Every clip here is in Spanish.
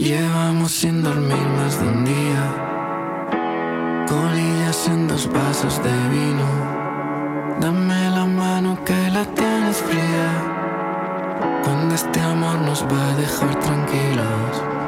Llevamos sin dormir más de un día, colillas en dos vasos de vino. Dame la mano que la tienes fría, cuando este amor nos va a dejar tranquilos.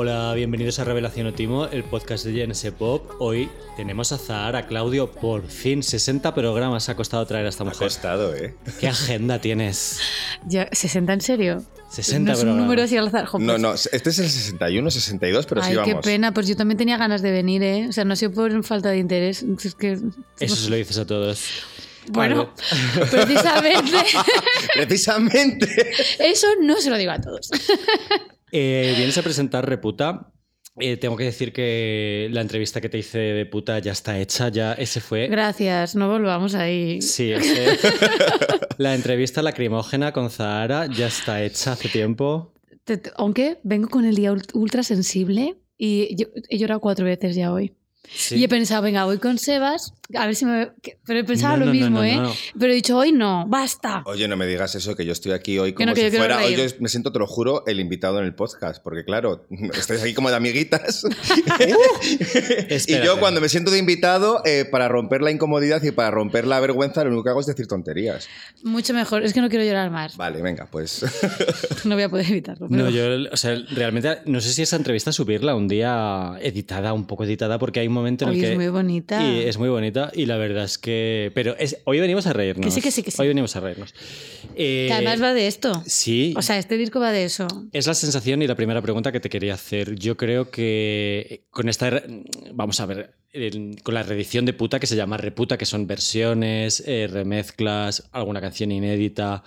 Hola, bienvenidos a Revelación Otimo, el podcast de GNS Pop. Hoy tenemos a Zahara Claudio, por fin, 60 programas ha costado traer a esta Ha mujer. costado, ¿eh? ¿Qué agenda tienes? Ya, ¿60 en serio? 60 no es un programas. número así al azar. Jo, No, pues- no, este es el 61, 62, pero Ay, sí qué vamos. pena, pues yo también tenía ganas de venir, ¿eh? O sea, no ha sido por falta de interés. Es que, Eso se lo dices a todos. bueno, Vale. precisamente Precisamente. eso no se lo digo a todos. Eh, vienes a presentar Reputa. Eh, tengo que decir que la entrevista que te hice de puta ya está hecha, ya ese fue. Gracias, no volvamos ahí. Sí, ese- la entrevista lacrimógena con Zahara ya está hecha hace tiempo. Aunque vengo con el día ult- ultra sensible y yo- he llorado cuatro veces ya hoy. Sí. Y he pensado, venga, voy con Sebas, a ver si me... Pero he pensado No, lo no, mismo, no, ¿eh? no. Pero he dicho, hoy no, basta. Oye, no me digas eso, que yo estoy aquí hoy Que como no, que yo si fuera. Hoy yo me siento, te lo juro, el invitado en el podcast. Porque, claro, estáis aquí como de amiguitas. y yo, cuando me siento de invitado, eh, para romper la incomodidad y para romper la vergüenza, lo único que hago es decir tonterías. Mucho mejor, es que no quiero llorar más. Vale, venga, pues. No voy a poder evitarlo. pero- No, yo, o sea, realmente no sé si esa entrevista subirla un día editada, un poco editada, porque hay un momento en Hoy el que. es muy bonita. Y es muy bonita, y la verdad es que. Pero es, hoy venimos a reírnos. Que sí, que sí, que sí. Hoy venimos a reírnos. Eh, Que además va de esto. Sí. O sea, este disco va de eso. Es la sensación y la primera pregunta que te quería hacer. Yo creo que con esta, vamos a ver, con la reedición de Puta que se llama Reputa, que son versiones, eh, remezclas, alguna canción inédita,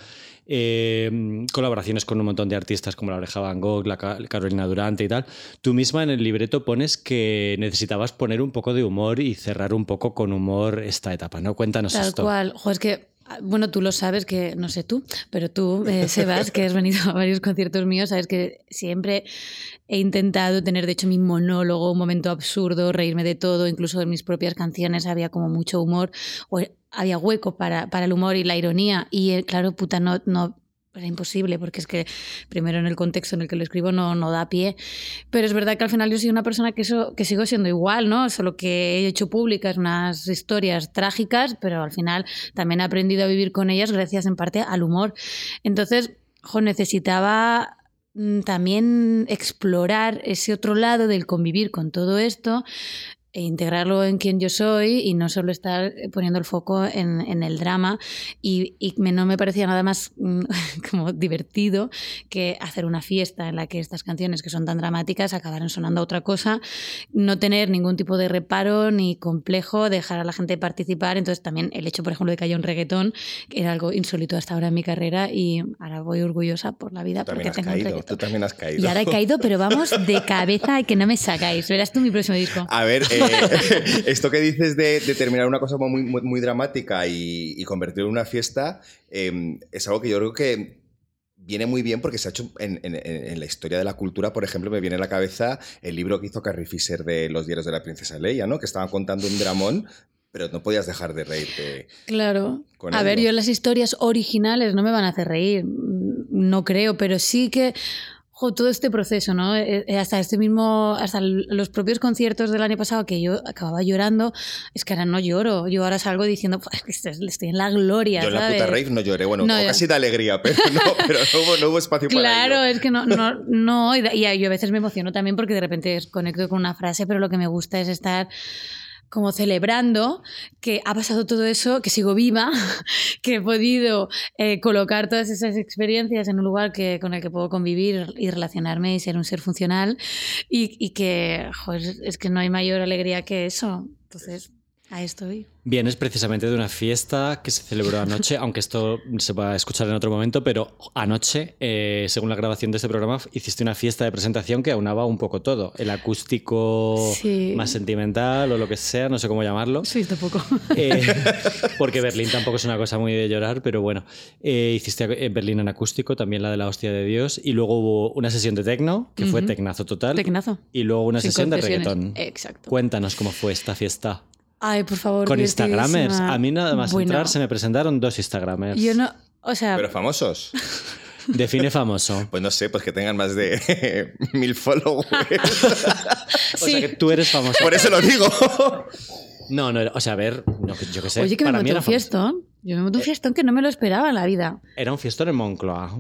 eh, colaboraciones con un montón de artistas como La Oreja Van Gogh, la Ca- Carolina Durante y tal. Tú misma en el libreto pones que necesitabas poner un poco de humor y cerrar un poco con humor esta etapa, ¿no? Cuéntanos Tal esto. cual. Es que, ah, bueno, tú lo sabes que, no sé tú, pero tú, eh, Sebas, que has venido a varios conciertos míos, sabes que siempre he intentado tener, de hecho, mi monólogo, un momento absurdo, reírme de todo, incluso en mis propias canciones había como mucho humor, o había hueco para, para el humor y la ironía. Y eh, claro, puta, no. no era imposible, porque es que primero en el contexto en el que lo escribo no, no da pie. Pero es verdad que al final yo soy una persona que, eso, que sigo siendo igual, ¿no? Solo que he hecho públicas unas historias trágicas, pero al final también he aprendido a vivir con ellas gracias en parte al humor. Entonces, jo, necesitaba mm, también explorar ese otro lado del convivir con todo esto e integrarlo en quien yo soy y no solo estar poniendo el foco en, en el drama y, y me- no me parecía nada más mm, como divertido que hacer una fiesta en la que estas canciones que son tan dramáticas acabaran sonando a otra cosa, no tener ningún tipo de reparo ni complejo, dejar a la gente participar, entonces también el hecho por ejemplo de que haya un reggaetón que era algo insólito hasta ahora en mi carrera y ahora voy orgullosa por la vida Tú porque también has tengo un caído. reggaetón. Tú también has caído. Y ahora he caído, pero vamos de cabeza y que no me sacáis. Verás tú mi próximo disco. A ver, eh, esto que dices de, de terminar una cosa muy, muy, muy dramática y, y convertirlo en una fiesta eh, es algo que yo creo que viene muy bien porque se ha hecho en, en- en la historia de la cultura, por ejemplo, me viene a la cabeza el libro que hizo Carrie Fisher de Los diarios de la princesa Leia, ¿no? Que estaban contando un dramón, pero no podías dejar de reírte. Claro. Con A ver, yo las historias originales no me van a hacer reír, no creo, pero sí que jo, todo este proceso, ¿no? Eh, eh, Hasta este mismo, hasta los propios conciertos del año pasado que yo acababa llorando, es que ahora no lloro, yo ahora salgo diciendo, "Pues, es que estoy, en la gloria, Yo en la ¿sabes? puta rave no lloré, bueno, No, o casi de alegría, pero no, pero no hubo, no hubo espacio Claro, para ello. es que no, no, no, y y yo a veces me emociono también porque de repente conecto con una frase, pero lo que me gusta es estar como celebrando que ha pasado todo eso, que sigo viva, que he podido eh, colocar todas esas experiencias en un lugar que, con el que puedo convivir y relacionarme y ser un ser funcional y, y que joder, es que no hay mayor alegría que eso. Entonces, ahí estoy. Vienes precisamente de una fiesta que se celebró anoche, aunque esto se va a escuchar en otro momento, pero anoche, eh, según la grabación de este programa, hiciste una fiesta de presentación que aunaba un poco todo. El acústico Sí. más sentimental o lo que sea, no sé cómo llamarlo. Sí, tampoco. Eh, porque Berlín tampoco es una cosa muy de llorar, pero bueno. Eh, hiciste en Berlín en acústico, también la de la hostia de Dios, y luego hubo una sesión de tecno, que fue Ujú. tecnazo total, Tecnazo. y luego una Sin sesión de reggaetón. Exacto. Cuéntanos cómo fue esta fiesta. Ay, por favor. Con. Instagramers. A mí nada más Bueno, entrar se me presentaron dos Instagramers. Yo no. O sea, Pero famosos. Define famoso. Pues no sé, pues que tengan más de mil followers. O sea que tú eres famoso. Por eso lo digo. No, no, o sea, a ver, no, yo qué sé. Oye, que me monté era un fiestón. Yo me monté un fiestón que no me lo esperaba en la vida. Era un fiestón en Moncloa.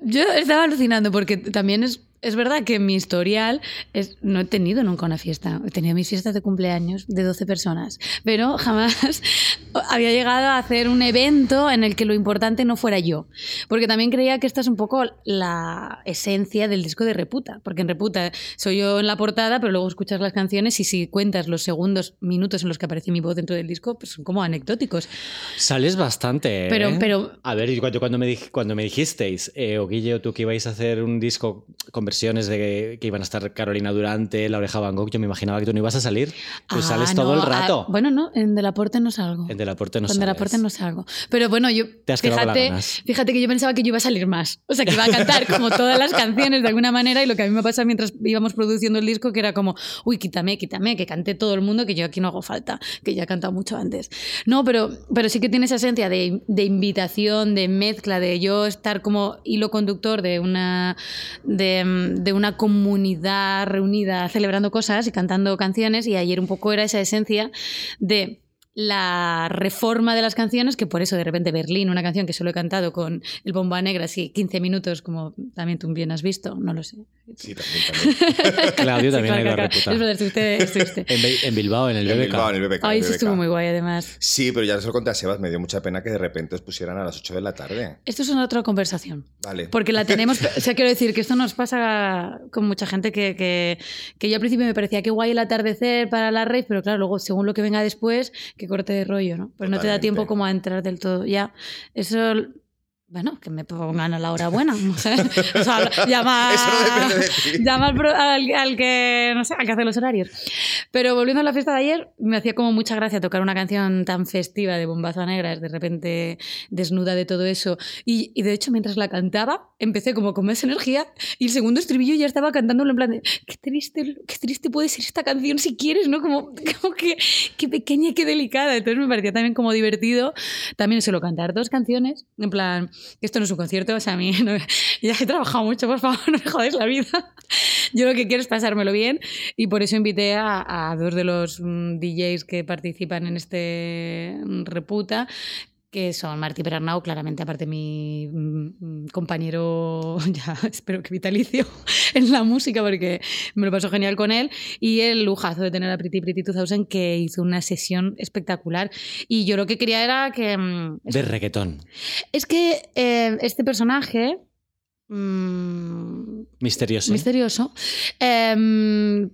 Yo estaba alucinando porque también es, es verdad que en mi historial es, no he tenido nunca una fiesta. He tenido mis fiestas de cumpleaños de 12 personas, pero jamás había llegado a hacer un evento en el que lo importante no fuera yo. Porque también creía que esta es un poco la esencia del disco de Reputa. Porque en Reputa soy yo en la portada, pero luego escuchas las canciones y si cuentas los segundos, minutos en los que aparece mi voz dentro del disco, pues son como anecdóticos. Sales bastante. ¿eh? Pero- pero- A ver, yo cuando, me, cuando me dijisteis, eh, o Guille o tú, que ibais a hacer un disco con versiones de que iban a estar Carolina Durante, La Oreja Van Gogh, yo me imaginaba que tú no ibas a salir. Tú Ah, sales todo no, el rato. ah, bueno, no, en Delaporte no salgo. en Delaporte no sales. Delaporte no salgo. Pero bueno, yo Te has fíjate, fíjate que yo pensaba que yo iba a salir más. O sea, que iba a cantar como todas las canciones de alguna manera y lo que a mí me pasa mientras íbamos produciendo el disco que era como, uy, quítame, quítame, que cante todo el mundo, que yo aquí no hago falta, que ya he cantado mucho antes. No, pero, pero sí que tiene esa esencia de, de invitación, de mezcla, de yo estar como hilo conductor de una, de, de una comunidad reunida celebrando cosas y cantando canciones y ayer un poco era esa esencia de la reforma de las canciones, que por eso de repente Berlín, una canción que solo he cantado con el Bomba Negra, así 15 minutos, como también tú bien has visto, no lo sé. Sí, también, también. Claudio también Sí, ha ido a claro, claro. Es verdad, estuviste- estuviste. En, Bilbao, en el En BBK. Bilbao, en el BBK. Ay, en el eso estuvo muy guay, además. Sí, pero ya se lo conté a Sebas, me dio mucha pena que de repente os pusieran a las 8 de la tarde. Esto es una otra conversación. Vale. Porque la tenemos, o sea, quiero decir que esto nos pasa con mucha gente que, que, que yo al principio me parecía que guay el atardecer para la rave, pero claro, luego según lo que venga después, que corte de rollo, ¿no? Pues no te da tiempo como a entrar del todo. Ya, eso, bueno, que me pongan a la hora buena. O sea, o sea, llama, no de llama al, al- al que, no sé, al que hace los horarios. Pero volviendo a la fiesta de ayer, me hacía como mucha gracia tocar una canción tan festiva de Bombazo a Negras, de repente desnuda de todo eso. Y, y de hecho, mientras la cantaba, empecé como con más energía y el segundo estribillo ya estaba cantándolo en plan de qué triste, qué triste puede ser esta canción si quieres, ¿no? Como, como que qué pequeña y qué delicada. Entonces me parecía también como divertido también solo cantar dos canciones, en plan, esto no es un concierto, o sea, a mí no- ya he trabajado mucho, por favor, no me jodáis la vida. Yo lo que quiero es pasármelo bien y por eso invité a, a dos de los mm, DJs que participan en este mm, Reputa, que son Martí Perarnau, claramente aparte mi mm, compañero, ya espero que vitalicio, en la música, porque me lo paso genial con él, y el lujazo de tener a Pretty Pretty 2000, que hizo una sesión espectacular. Y yo lo que quería era que... mm, De reggaetón. es que eh, este personaje... mm, Misterioso. misterioso, em,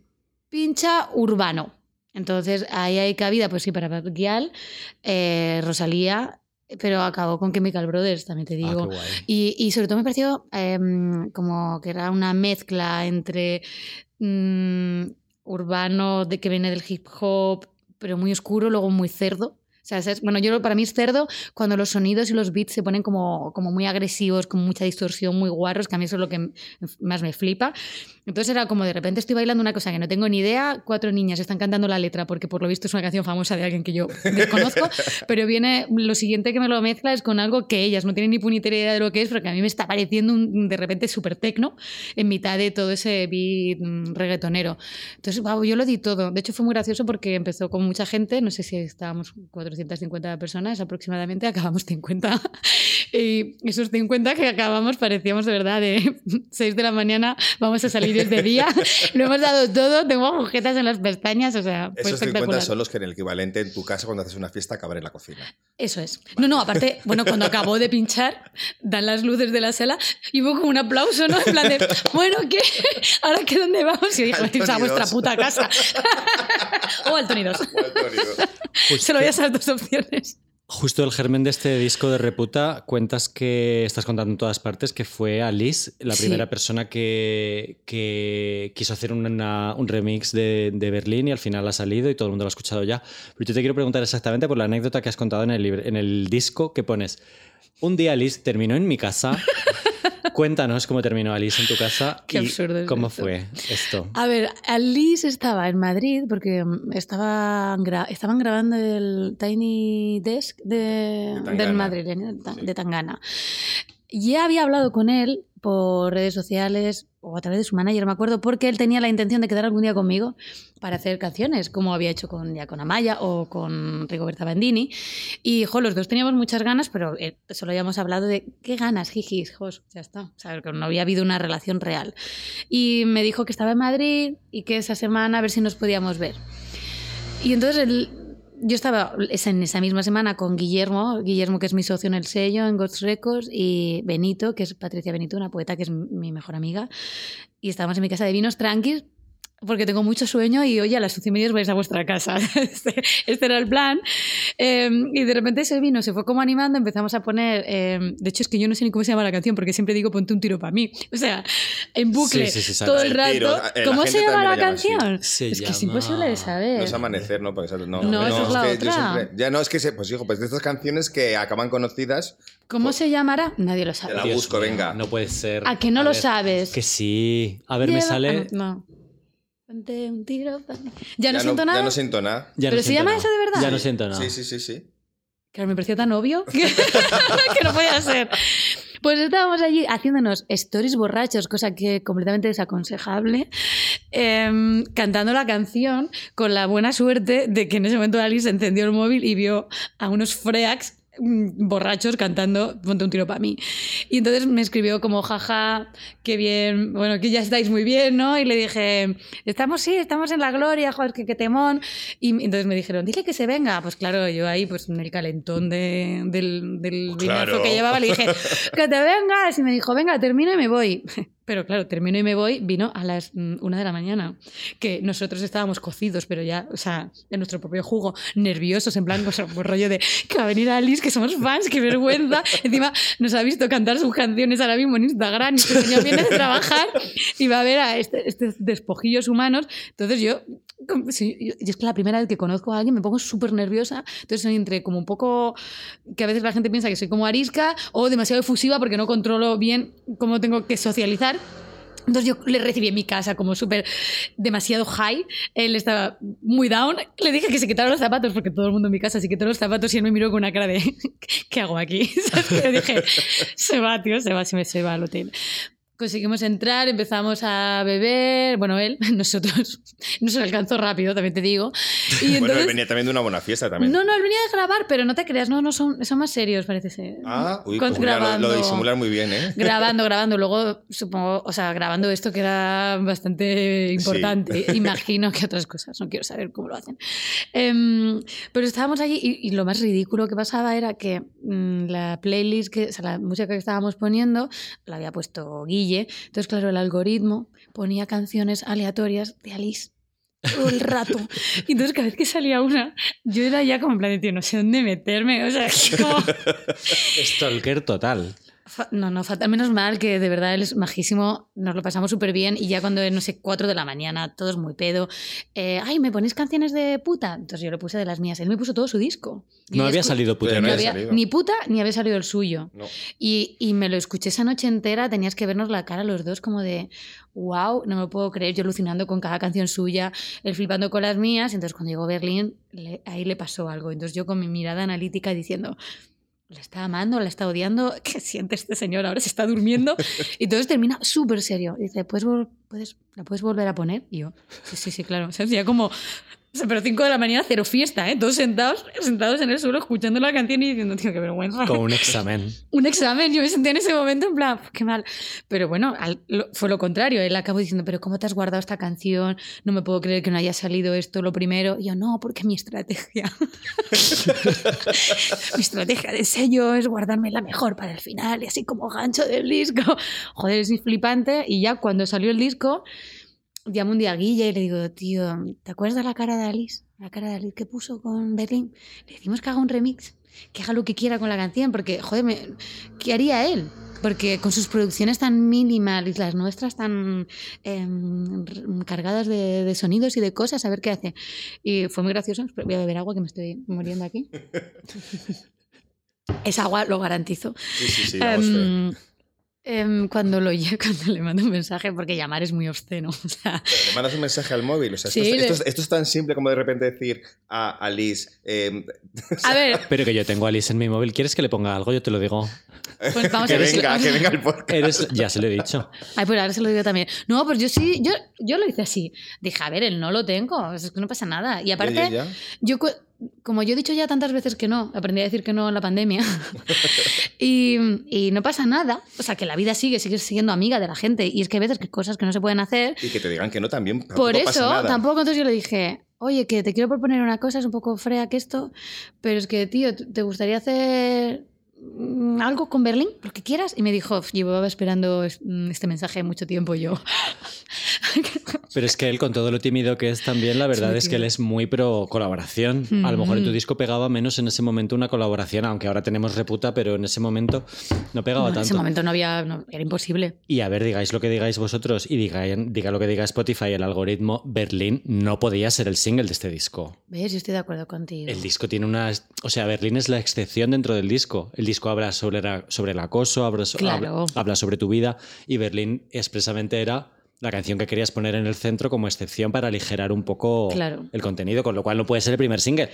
pincha urbano. Entonces ahí hay cabida, pues sí, para Bad eh, Rosalía, pero acabó con Chemical Brothers, también te Ah, digo. y, y sobre todo me pareció em, como que era una mezcla entre mm, urbano de que viene del hip hop, pero muy oscuro, luego muy cerdo. Sea, es- bueno, yo para mí es cerdo cuando los sonidos y los beats se ponen como, como muy agresivos, con mucha distorsión, muy guarros, que a mí eso es lo que más me flipa. Entonces era como de repente estoy bailando una cosa que no tengo ni idea, cuatro niñas están cantando la letra, porque por lo visto es una canción famosa de alguien que yo desconozco, pero viene lo siguiente que me lo mezcla es con algo que ellas no tienen ni puñetera idea de lo que es, porque a mí me está pareciendo un, de repente súper tecno en mitad de todo ese beat mm, reggaetonero. Entonces, wow, yo lo di todo. De hecho, fue muy gracioso porque empezó con mucha gente, no sé si estábamos 450 personas aproximadamente, acabamos 50. Y esos 50 que acabamos parecíamos de verdad de 6 de la mañana, vamos a salir desde día, lo hemos dado todo, tengo agujetas en las pestañas, o sea, fue Esos 50 espectacular. son los que en el equivalente en tu casa cuando haces una fiesta acabar en la cocina. Eso es. No, no, aparte, bueno, cuando acabó de pinchar, dan las luces de la sala y hubo como un aplauso, ¿no? En plan de, bueno, ¿qué? ¿Ahora qué dónde vamos? Y yo dije, Al "Pues a vuestra dos". puta casa. o al Tony 2. Justo, Solo había esas dos opciones. Justo el germen de este disco de Reputa, cuentas que estás contando en todas partes que fue Alice, la Sí. primera persona que, que quiso hacer una- un remix de, de Berlín y al final ha salido y todo el mundo lo ha escuchado ya. Pero yo te quiero preguntar exactamente por la anécdota que has contado en el, en el disco que pones. Un día Alice terminó en mi casa. Cuéntanos cómo terminó Alice en tu casa Qué y absurdo es cómo esto. fue esto. A ver, Alice estaba en Madrid porque mm, gra- estaban grabando el Tiny Desk de, De Tangana. del madrileño, de Ta- Sí. de Tangana. ya había hablado con él por redes sociales o a través de su manager, me acuerdo, porque él tenía la intención de quedar algún día conmigo para hacer canciones, como había hecho con, ya con Amaya o con Rigoberta Bandini. Y, jo, los dos teníamos muchas ganas, pero eh, solo habíamos hablado de qué ganas, jijis, jos, ya está. O sea, que no había habido una relación real. Y me dijo que estaba en Madrid y que esa semana a ver si nos podíamos ver. Y entonces él yo estaba en esa misma semana con Guillermo, Guillermo que es mi socio en el sello, en Ghost Records, y Benito, que es Patricia Benito, una poeta que es mi mejor amiga, y estábamos en mi casa de vinos tranquis, porque tengo mucho sueño y oye, a las once y media vais a vuestra casa. Este, este era el plan. Eh, y de repente ese vino se fue como animando, empezamos a poner, eh, de hecho es que yo no sé ni cómo se llama la canción, porque siempre digo ponte un tiro para mí. O sea, en bucle Sí, sí, sí, todo el El tiro, rato. eh, la ¿Cómo se llama la la llama canción? Se es que es llama- imposible de saber. No es amanecer, ¿no? Porque no, No, esa es la que yo otra. siempre- ya no, es que, se, pues hijo, pues de estas canciones que acaban conocidas, ¿Cómo se llamará? Nadie lo sabe. La Dios busco, mío, venga. No puede ser. ¿A que no A lo ver, sabes? Que sí. A ver, me Lleva- sale. Ah, no. Ponte un tiro. ¿Ya no ya, siento nada? ya no siento nada. Ya no ¿Pero se siento llama nada. eso de verdad? Ya no siento nada. Sí, sí, sí, sí. Claro, me pareció tan obvio que, que no podía ser. Pues estábamos allí haciéndonos stories borrachos, cosa que completamente desaconsejable, em, cantando la canción con la buena suerte de que en ese momento Alice encendió el móvil y vio a unos freaks borrachos cantando Ponte un tiro para mí. Y entonces me escribió como, jaja, qué bien, bueno, que ya estáis muy bien, ¿no? Y le dije, estamos, sí, estamos en la gloria, joder, que temón. Y entonces me dijeron, dile que se venga. Pues claro, yo ahí, pues en el calentón de- del, del Claro. vinazo que llevaba, le dije, que te vengas. Y me dijo, venga, termino y me voy. Pero claro, termino y me voy, vino a las mm, una de la mañana. Que nosotros estábamos cocidos, pero ya, o sea, en nuestro propio jugo, nerviosos, en plan, o sea, pues rollo de que va a venir Alice, que somos fans, qué vergüenza. Encima nos ha visto cantar sus canciones ahora mismo en Instagram y este señor viene de trabajar y va a ver a este- estos despojillos humanos. Entonces yo, sí, yo- y es que la primera vez que conozco a alguien me pongo súper nerviosa. Entonces soy entre como un poco, que a veces la gente piensa que soy como arisca o demasiado efusiva porque no controlo bien cómo tengo que socializar. Entonces yo le recibí en mi casa como súper demasiado high. Él estaba muy down. Le dije que se quitara los zapatos porque todo el mundo en mi casa se quitó los zapatos y él me miró con una cara de ¿qué hago aquí? Le dije, se va, tío, se va, se me se va al hotel. Conseguimos entrar, empezamos a beber, bueno, él, nosotros, no se alcanzó rápido, también te digo. Y Bueno, entonces, él venía también de una buena fiesta también. no, no, él venía de grabar, pero no te creas, no, no, son, son más serios, parece ser. Ah, uy, Con- pues mira, lo, lo disimular muy bien, ¿eh? grabando, grabando. Luego, supongo, o sea, grabando esto que era bastante importante. Imagino que otras cosas, no quiero saber cómo lo hacen. Em, pero estábamos allí y, y lo más ridículo que pasaba era que mm, la playlist, que, o sea, la música que estábamos poniendo, la había puesto Guille. Entonces, claro, el algoritmo ponía canciones aleatorias de Alice. Todo el rato. Y entonces, cada vez que salía una, yo era ya como en plan de, tío, no sé dónde meterme. O sea, como. Stalker total. No, no, fatal. Menos mal que de verdad él es majísimo. Nos lo pasamos súper bien. Y ya cuando es, no sé, 4 de la mañana, todos muy pedo. eh, Ay, ¿me ponéis canciones de puta? Entonces yo le puse de las mías. Él me puso todo su disco. No había salido puta no había salido. ni puta ni había salido el suyo. No. Y, y me lo escuché esa noche entera. Tenías que vernos la cara los dos, como de wow, no me lo puedo creer. Yo alucinando con cada canción suya, él flipando con las mías. Entonces cuando llegó Berlín, le- ahí le pasó algo. Entonces yo con mi mirada analítica diciendo. ¿La está amando? ¿La está odiando? ¿Qué siente este señor? Ahora se está durmiendo. Y entonces termina súper serio. Dice, ¿Puedes, puedes, ¿la puedes volver a poner? Y yo, sí, sí, sí, claro. O sea, como... o sea, pero 5 de la mañana, cero fiesta, ¿eh? Todos sentados, sentados en el suelo, escuchando la canción y diciendo, tío, qué vergüenza. Con un examen. Un examen, yo me sentía en ese momento en plan, "Uf, qué mal. Pero bueno, al- lo- fue lo contrario. Él acabó diciendo, pero ¿cómo te has guardado esta canción? No me puedo creer que no haya salido esto lo primero. Y yo, no, porque mi estrategia. mi estrategia de sello es guardarme la mejor para el final y así como gancho del disco. Joder, es flipante. Y ya cuando salió el disco, llamo un día a Guille y le digo, tío, ¿te acuerdas de la cara de Alice? La cara de Alice que puso con Berlín. Le decimos que haga un remix, que haga lo que quiera con la canción, porque, joder, me- ¿qué haría él? Porque con sus producciones tan minimal y las nuestras tan em, cargadas de, de sonidos y de cosas, a ver qué hace. Y fue muy gracioso. Voy a beber agua que me estoy muriendo aquí. es agua, lo garantizo. Sí, sí, sí, Em, Em, cuando lo oye, cuando le mando un mensaje, porque llamar es muy obsceno. O sea, Pero le mandas un mensaje al móvil. O sea, esto, Sí, es, le- esto es- esto es tan simple como de repente decir a Alice. eh, a ver, Pero que yo tengo a Alice en mi móvil. ¿Quieres que le ponga algo? Yo te lo digo. pues vamos que a ver. si- venga, que venga el podcast. Eres, ya se lo he dicho. Ay, pues ahora se lo digo también. No, pues yo sí, yo, yo lo hice así. Dije, a ver, el no lo tengo, es que no pasa nada. Y aparte, Ya, ya, ya. Yo, como yo he dicho ya tantas veces que no, aprendí a decir que no en la pandemia, y, y no pasa nada. O sea, que la vida sigue, sigues siendo amiga de la gente. Y es que hay veces que cosas que no se pueden hacer. Y que te digan que no también. Por pasa eso, nada. tampoco entonces yo le dije, oye, que te quiero proponer una cosa, es un poco frea que esto, pero es que, tío, ¿te gustaría hacer algo con Berlín? Lo que quieras. Y me dijo, llevaba esperando es- mm, este mensaje mucho tiempo yo. Pero es que él, con todo lo tímido que es también, la verdad muy es que él es muy pro colaboración. A lo mejor en tu Mm. disco pegaba menos en ese momento una colaboración, aunque ahora tenemos reputa, pero en ese momento no pegaba No, en tanto. ese momento no había, no, era imposible. Y a ver, digáis lo que digáis vosotros y diga, diga lo que diga Spotify, el algoritmo, Berlín no podía ser el single de este disco. ¿Ves? Yo estoy de acuerdo contigo. El disco tiene una... O sea, Berlín es la excepción dentro del disco. El disco habla sobre, la- sobre el acoso, habla, so- Claro. habla- habla sobre tu vida y Berlín expresamente era la canción que querías poner en el centro como excepción para aligerar un poco Claro. el contenido, con lo cual no puede ser el primer single.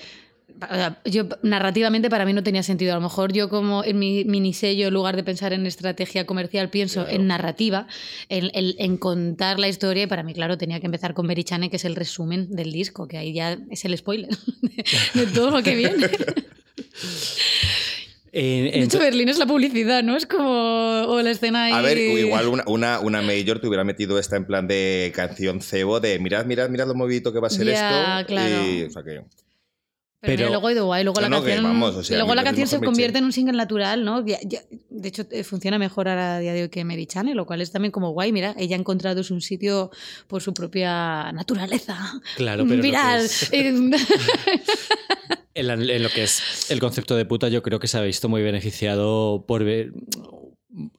O sea, yo narrativamente para mí no tenía sentido. A lo mejor yo como en mi minisello, en lugar de pensar en estrategia comercial, pienso en narrativa, en, en- en contar la historia y para mí, claro, tenía que empezar con Berichane, que es el resumen del disco, que ahí ya es el spoiler de, de todo lo que viene. En- De hecho, Berlín es la publicidad, ¿no? Es como o la escena ahí... A ver, igual una, una, una Major te hubiera metido esta en plan de canción cebo de mirad, mirad, mirad lo movidito que va a ser Ya, esto. claro. Y, o sea que, Pero, luego ha ido guay, luego No, la no, canción, vamos, o sea, luego la canción se convierte en un single natural, ¿no? Ya- ya- de hecho, eh, funciona mejor ahora a día de hoy que Mary Chane, lo cual es también como guay. Mira, ella ha encontrado un sitio por su propia naturaleza. Claro, pero es- eh, En, la- en lo que es el concepto de puta, yo creo que se ha visto muy beneficiado por ver.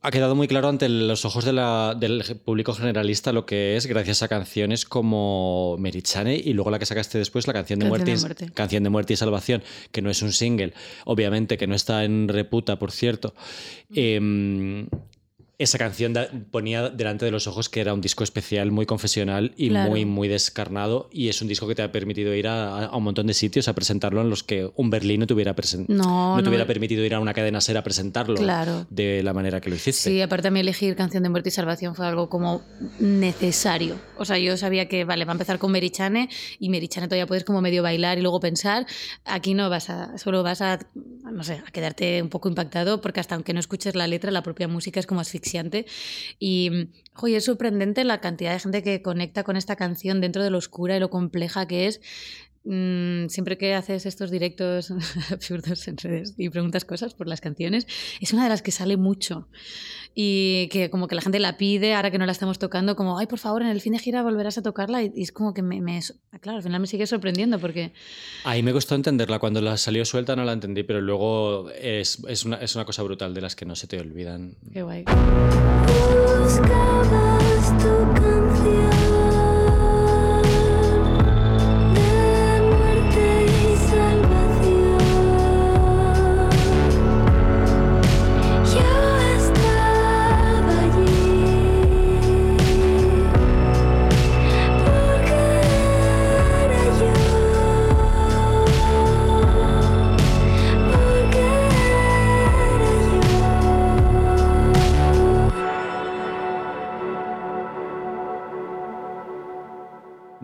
Ha quedado muy claro ante los ojos de la- del público generalista lo que es gracias a canciones como Merichane y luego la que sacaste después, la canción de, Canción muerte, de y- Muerte. canción de Muerte y Salvación, que no es un single, obviamente que no está en reputa, por cierto. Em, esa canción da- ponía delante de los ojos que era un disco especial, muy confesional y Claro. muy, muy descarnado. Y es un disco que te ha permitido ir a, a un montón de sitios a presentarlo en los que un Berlín no te hubiera, presen- No, te no hubiera me- permitido ir a una cadena ser a presentarlo Claro. de la manera que lo hiciste. Sí, aparte a mí elegir Canción de Muerte y Salvación fue algo como necesario. O sea, yo sabía que, vale, va a empezar con Merichane y Merichane todavía puedes como medio bailar y luego pensar. Aquí no vas a, solo vas a, no sé, a quedarte un poco impactado porque hasta aunque no escuches la letra, la propia música es como Y, es sorprendente la cantidad de gente que conecta con esta canción dentro de lo oscura y lo compleja que es. Mm, siempre que haces estos directos absurdos en redes y preguntas cosas por las canciones, es una de las que sale mucho y que como que la gente la pide ahora que no la estamos tocando, como, ay, por favor, en el fin de gira volverás a tocarla y, y es como que me, me- claro, al final me sigue sorprendiendo porque Ahí me costó entenderla. Cuando la salió suelta no la entendí, pero luego es, es una, es una cosa brutal de las que no se te olvidan. qué guay. Buscabas tu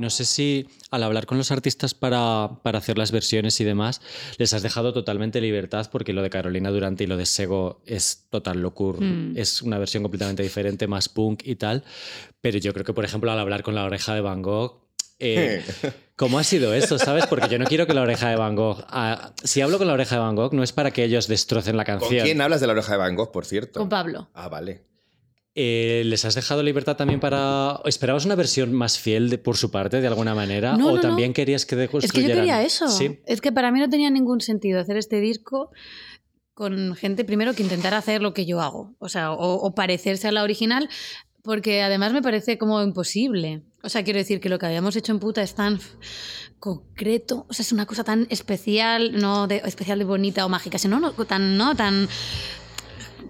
No sé si al hablar con los artistas para, para hacer las versiones y demás, les has dejado totalmente libertad porque lo de Carolina Durante y lo de Sego es total locura. Mm. Es una versión completamente diferente, más punk y tal. Pero yo creo que, por ejemplo, al hablar con la oreja de Van Gogh, eh, ¿cómo ha sido eso? ¿Sabes? Porque yo no quiero que la oreja de Van Gogh... ah, si hablo con la oreja de Van Gogh, no es para que ellos destrocen la ¿Con canción. quién hablas de la oreja de Van Gogh, por cierto? Con Pablo. Ah, vale. Eh, ¿Les has dejado libertad también para... ¿Esperabas una versión más fiel de- por su parte, de alguna manera? No, ¿O no, también no. querías que Es que yo deconstruyeran? quería eso. Sí. Es que para mí no tenía ningún sentido hacer este disco con gente primero que intentara hacer lo que yo hago, o sea, o, o parecerse a la original, porque además me parece como imposible. O sea, quiero decir que lo que habíamos hecho en puta es tan concreto, o sea, es una cosa tan especial, no de, especial de bonita o mágica, sino no, tan, no tan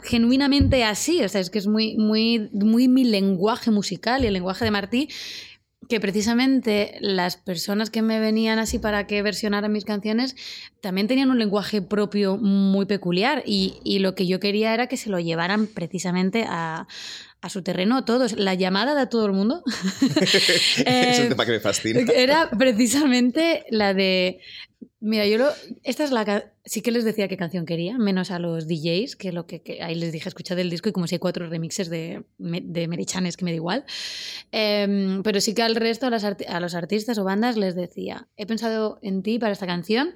genuinamente así, o sea, es que es muy, muy, muy mi lenguaje musical y el lenguaje de Martí, que precisamente las personas que me venían así para que versionaran mis canciones también tenían un lenguaje propio muy peculiar y, y lo que yo quería era que se lo llevaran precisamente a, a su terreno todos. La llamada de a todo el mundo es eh, un tema que me fascina. era precisamente la de. Mira, yo lo. Esta es la. Sí que les decía qué canción quería, menos a los DJs, que lo que, que ahí les dije, escuchad el disco y como si hay cuatro remixes de, de Merichanes, que me da igual. Em, pero sí que al resto, a, a los artistas o bandas, les decía, he pensado en ti para esta canción,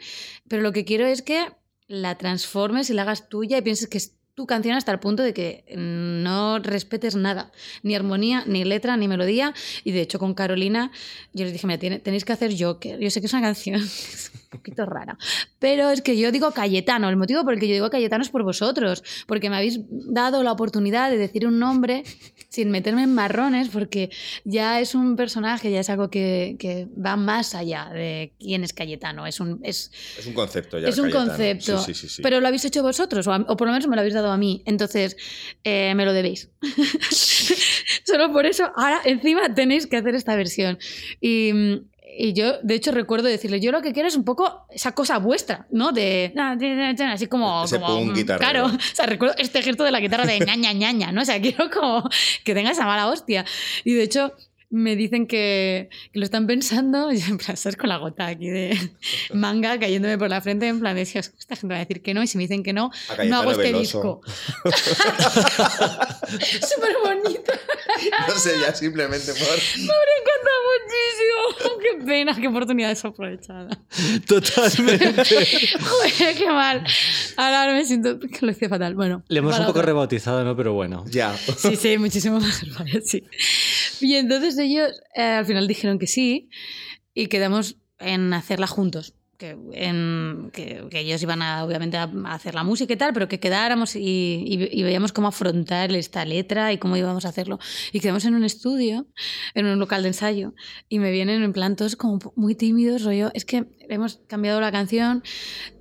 pero lo que quiero es que la transformes y la hagas tuya y pienses que es tu canción hasta el punto de que no respetes nada, ni armonía, ni letra, ni melodía. Y de hecho con Carolina yo les dije, mira, tenéis que hacer Joker. Yo sé que es una canción poquito rara, pero es que yo digo Cayetano. El motivo por el que yo digo Cayetano es por vosotros, porque me habéis dado la oportunidad de decir un nombre sin meterme en marrones, porque ya es un personaje, ya es algo que, que va más allá de quién es Cayetano. Es un, es, Es un concepto ya. es un Cayetano. concepto. Sí, sí, sí. Pero lo habéis hecho vosotros, o, a- o por lo menos me lo habéis dado a mí. Entonces, eh, me lo debéis. Solo por eso, ahora encima tenéis que hacer esta versión. Y, y yo, de hecho, recuerdo decirle, yo lo que quiero es un poco esa cosa vuestra, ¿no? De... Así como... Ese como punk guitarrero. Claro, o sea, recuerdo este gesto de la guitarra de ñaña, ñaña, ¿no? O sea, quiero como que tenga esa mala hostia. Y de hecho... Me dicen que, que lo están pensando, y en plan, estás con la gota aquí de manga cayéndome por la frente, en plan, de, "Dios, esta gente va a decir que no, y si me dicen que no, A no hago este Veloso. disco. Súper bonito. No sé, ya simplemente por. Me encanta muchísimo. Qué pena, qué oportunidad desaprovechada. Totalmente. Joder, qué mal. Ahora, ahora me siento que lo hice fatal. Bueno, Le hemos un poco otra. rebautizado, ¿no? Pero bueno. Ya. Sí, sí, muchísimo más. Vale, sí. Y entonces ellos eh, al final dijeron que sí y quedamos en hacerla juntos. Que, que- ellos iban a, obviamente a a hacer la música y tal, pero que quedáramos y, y- y veíamos cómo afrontar esta letra y cómo íbamos a hacerlo. Y quedamos en un estudio, en un local de ensayo, y me vienen en plan todos como muy tímidos, rollo, es que hemos cambiado la canción,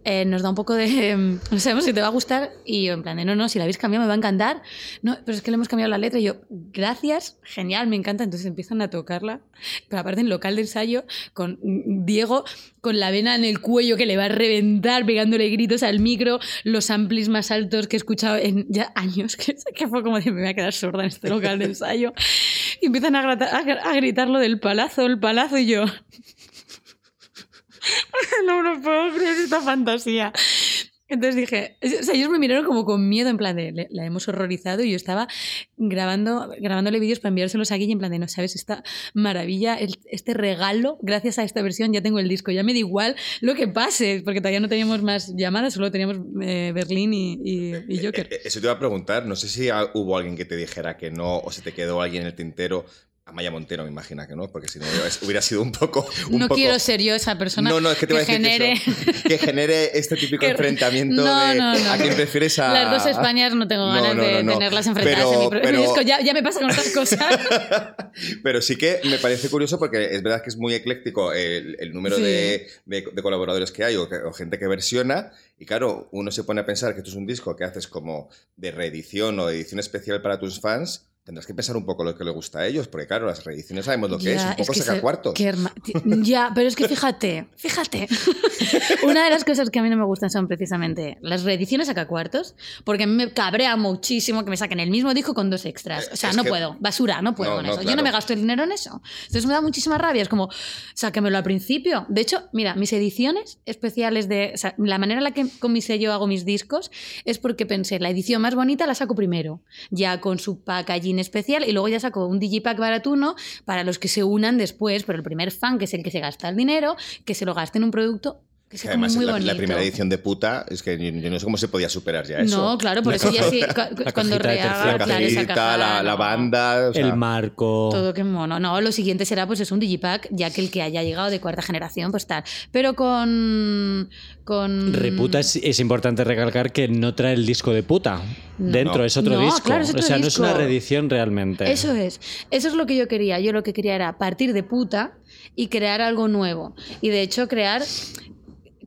eh, nos da un poco de... em, no sabemos si te va a gustar, y yo en plan de, no, no, si la habéis cambiado me va a encantar. No, pero es que le hemos cambiado la letra y yo, gracias, genial, me encanta. Entonces empiezan a tocarla, pero aparte en local de ensayo, con Diego con la vena en el cuello que le va a reventar, pegándole gritos al micro, los amplis más altos que he escuchado en ya años, que, que fue como de me voy a quedar sorda en este local de ensayo. Y empiezan a, a, a gritar lo del palazo, el palazo, y yo... no me lo puedo creer esta fantasía. Entonces dije, o sea, ellos me miraron como con miedo, en plan de, "Le- la hemos horrorizado y yo estaba grabando, grabándole vídeos para enviárselos a Guille, en plan de, no sabes, esta maravilla, el- este regalo, gracias a esta versión ya tengo el disco, ya me da igual lo que pase, porque todavía no teníamos más llamadas, solo teníamos eh, Berlín y, y- y Joker. Eh, Eso te iba a preguntar. No sé si hubo alguien que te dijera que no o se te quedó alguien en el tintero. Amaya Montero, me imagina que no, porque si no hubiera sido un poco. un no poco- quiero ser yo esa persona No, no, es que te a que decir genere... que, eso, que genere este típico Que- enfrentamiento No, de no, no. a quién prefieres a. Las dos Españas no tengo ganas de tenerlas enfrentadas Pero- en mi pro- pero- mi disco. Ya, ya me pasa con otras cosas. Pero sí que me parece curioso porque es verdad que es muy ecléctico el, el número Sí. de, de- de colaboradores que hay o, o gente que versiona. Y claro, uno se pone a pensar que esto es un disco que haces como de reedición o de edición especial para tus fans. Tendrás que pensar un poco lo que le gusta a ellos, porque claro, las reediciones sabemos lo que es, un poco que saca se- cuartos. herma- Ya, pero es que fíjate, fíjate. Una de las cosas que a mí no me gustan son precisamente las reediciones saca cuartos, porque a mí me cabrea muchísimo que me saquen el mismo disco con dos extras. O sea, Es no que- puedo, basura, no puedo No, con no, eso. Yo claro. no me gasto el dinero en eso. Entonces me da muchísima rabia. Es como, sáquemelo al principio. De hecho, mira, mis ediciones especiales de. o sea, la manera en la que con mi sello hago mis discos es porque pensé, la edición más bonita la saco primero, ya con su packaging especial, y luego ya saco un digipack baratuno para los que se unan después, pero el primer fan, que es el que se gasta el dinero, que se lo gaste en un producto que Que además, muy la, bonito. la primera edición de puta, es que yo, yo no sé cómo se podía superar ya eso. No, claro, por La eso ya sí, la cuando rehaga, La tercera claro, esa cajita, caja, la, banda. o sea, El marco. Todo que mono. No, lo siguiente será pues es un digipack, ya que el que haya llegado de cuarta generación, pues tal. Pero con. con Reputa es, es importante recalcar que no trae el disco de puta. No. Dentro No. es otro No, disco. claro, es otro o sea, no es una reedición realmente. Eso es. Eso es lo que yo quería. Yo lo que quería era partir de puta y crear algo nuevo. Y de hecho, crear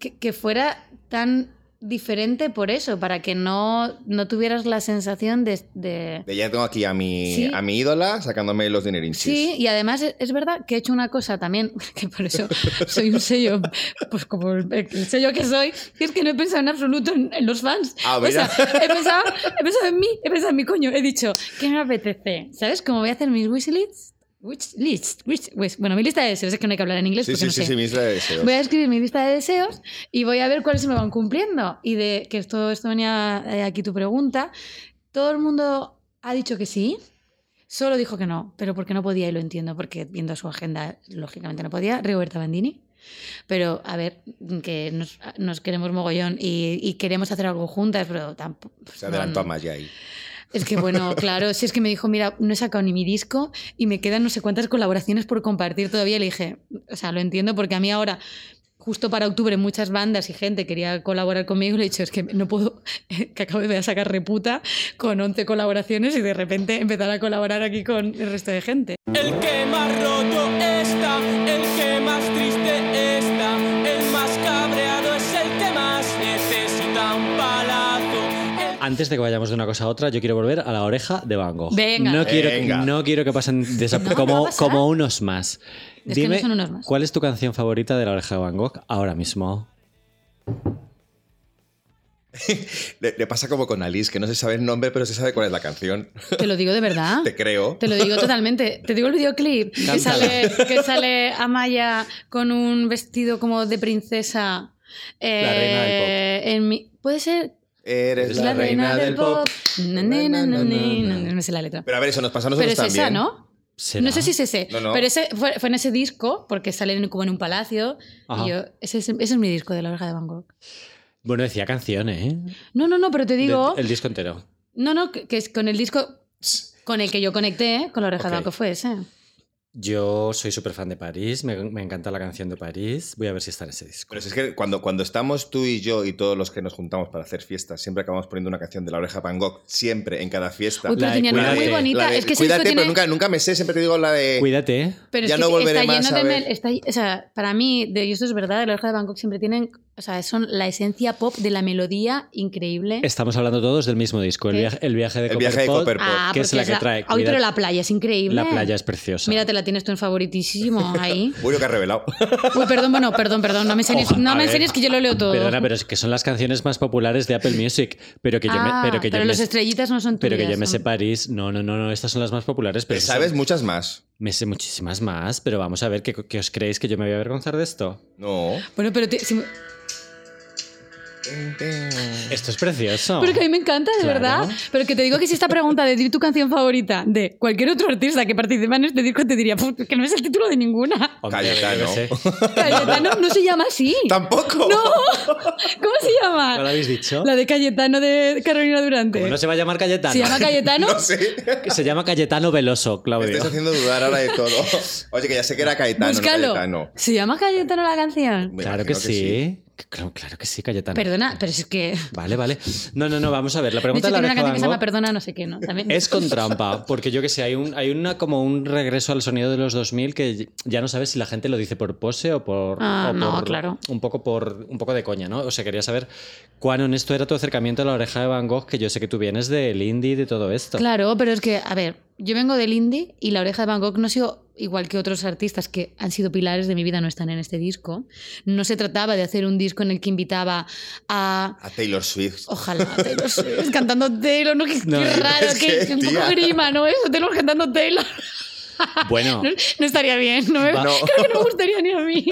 que, que fuera tan diferente por eso, para que no, no tuvieras la sensación de... de- De ya tengo aquí a mi, Sí. a mi ídola sacándome los dinerinchis. Sí, y además es- es verdad que he hecho una cosa también, que por eso soy un sello, pues como el, el sello que soy, que es que no he pensado en absoluto en, en los fans. Ah, o sea, he pensado, he pensado en mí, he pensado en mi coño, he dicho, ¿qué me apetece? ¿Sabes? Como voy a hacer mis wishlists. Wish list, wish- wish- bueno, mi lista de deseos, es que no hay que hablar en inglés Sí, sí, no sí, sé. sí, mi isla de deseos. Voy a escribir mi lista de deseos y voy a ver cuáles se me van cumpliendo. Y de que esto, esto venía eh, aquí tu pregunta. Todo el mundo ha dicho que sí. Solo dijo que no, pero porque no podía y lo entiendo, porque viendo su agenda, lógicamente no podía. Roberta Bandini. Pero, a ver, que nos, nos queremos mogollón y, y queremos hacer algo juntas, pero tampoco. Se adelantó a Maya ahí. Es que bueno, claro, si es que me dijo, mira, no he sacado ni mi disco y me quedan no sé cuántas colaboraciones por compartir todavía. Le dije, o sea, lo entiendo porque a mí ahora, justo para octubre, muchas bandas y gente quería colaborar conmigo y le he dicho, es que no puedo, que acabo de sacar reputa con 11 colaboraciones y de repente empezar a colaborar aquí con el resto de gente. El que más roto está, el Antes de que vayamos de una cosa a otra, yo quiero volver a la oreja de Van Gogh. Venga. No quiero, Venga. no quiero que pasen No, ¿qué va a como, pasar? como unos más. Es que Dime, no son unos más. ¿cuál es tu canción favorita de la oreja de Van Gogh ahora mismo? Le, le pasa como con Alice, que no se sabe el nombre, pero se sabe cuál es la canción. Te lo digo de verdad. Te creo. Te lo digo totalmente. Te digo el videoclip que Cántala. sale, que sale Amaya con un vestido como de princesa. eh, La reina del En mi, Puede ser. Eres Es la, reina, del pop. No me sé la letra. Pero a ver, eso nos pasa a Pero nosotros es esa, también. ¿no? ¿Será? No sé si es ese. No, no. Pero ese fue, fue en ese disco, porque sale en- como en un palacio. Ajá. Y yo, ese, es, ese es mi disco de la oreja de Van Gogh. Bueno, decía canciones, ¿eh? No, no, no, pero te digo. De- el disco entero. No, no, que, que es con el disco con el que yo conecté con la oreja de Ok. Van Gogh fue ese. Yo soy súper fan de París, me, me encanta la canción de París. Voy a ver si está en ese disco. Pero si es que cuando, cuando estamos tú y yo y todos los que nos juntamos para hacer fiestas, siempre acabamos poniendo una canción de la oreja Van Gogh, siempre, en cada fiesta. Uy, pero La de una muy Cuídate. bonita. La de- es que cuídate, tiene... pero nunca, nunca me sé, siempre te digo la de... Cuídate, ¿eh? Pero Ya es no volveré está más lleno a de ver. mel- está- o sea, para mí, de, y esto es verdad, la oreja de Bangkok siempre tienen, o sea, son la esencia pop de la melodía increíble. Estamos hablando todos del mismo disco, el viaje, el viaje de El viaje de Copperpot, ah, que es la que trae. Ay, pero la playa es increíble. La playa es preciosa. Mira, te la tienes tú en favoritísimo ahí. Uy, lo que ha revelado. Uy, perdón, bueno, perdón, perdón, no me enseñes, Oja, no me enseñes que yo lo leo todo. Perdona, pero es que son las canciones más populares de Apple Music. Pero que yo Ah, me, pero que yo pero me- los estrellitas no son pero que tuyas, yo me sé París. No, no, no, no. Estas son las más populares. Pero Pero sabes son- muchas más. Me sé muchísimas más. Pero vamos a ver, ¿qué, qué os creéis que yo me voy a avergonzar de esto? No. Bueno, pero, te- si- Esto es precioso. pero que a mí me encanta, de Claro. verdad. Pero que te digo que si esta pregunta de tu canción favorita de cualquier otro artista que participa en este disco te diría "Puf, que no es el título de ninguna. Cayetano. Cayetano no se llama así. ¡Tampoco! No, ¿cómo se llama? ¿No lo habéis dicho? La de Cayetano de Carolina Durante. ¿Cómo no se va a llamar Cayetano? ¿Se llama Cayetano? No sé. Se llama Cayetano Veloso, Me Claudio. estáis haciendo dudar ahora de todo. Oye, que ya sé que era Caetano, no Búscalo. Cayetano. ¿Se llama Cayetano la canción? Me Claro que, imagino sí. Claro, claro que sí, Cayetano. Perdona, pero es que. Vale, vale. No, no, no, vamos a ver. La De pregunta hecho, de la tiene una canción que se llama Perdona, no sé qué, ¿no? También. es con trampa, porque yo que sé, hay, un, hay una como un regreso al sonido de los 2000 que ya no sabes si la gente lo dice por pose o por... Ah, o no, por- claro. Un poco, por, un poco de coña, ¿no? O sea, quería saber cuán honesto era tu acercamiento a la oreja de Van Gogh, que yo sé que tú vienes del indie y de todo esto. Claro, pero es que, a ver, yo vengo del indie y La Oreja de Van Gogh no ha sido igual que otros artistas que han sido pilares de mi vida, no están en este disco. No se trataba de hacer un disco en el que invitaba a. A Taylor Swift. Ojalá, Taylor Swift cantando Taylor, ¿no? Qué, No, qué raro, es qué, que, un poco grima, ¿no? Eso, Taylor cantando Taylor. Bueno, No, no estaría bien, no me, No. creo que no me gustaría ni a mí.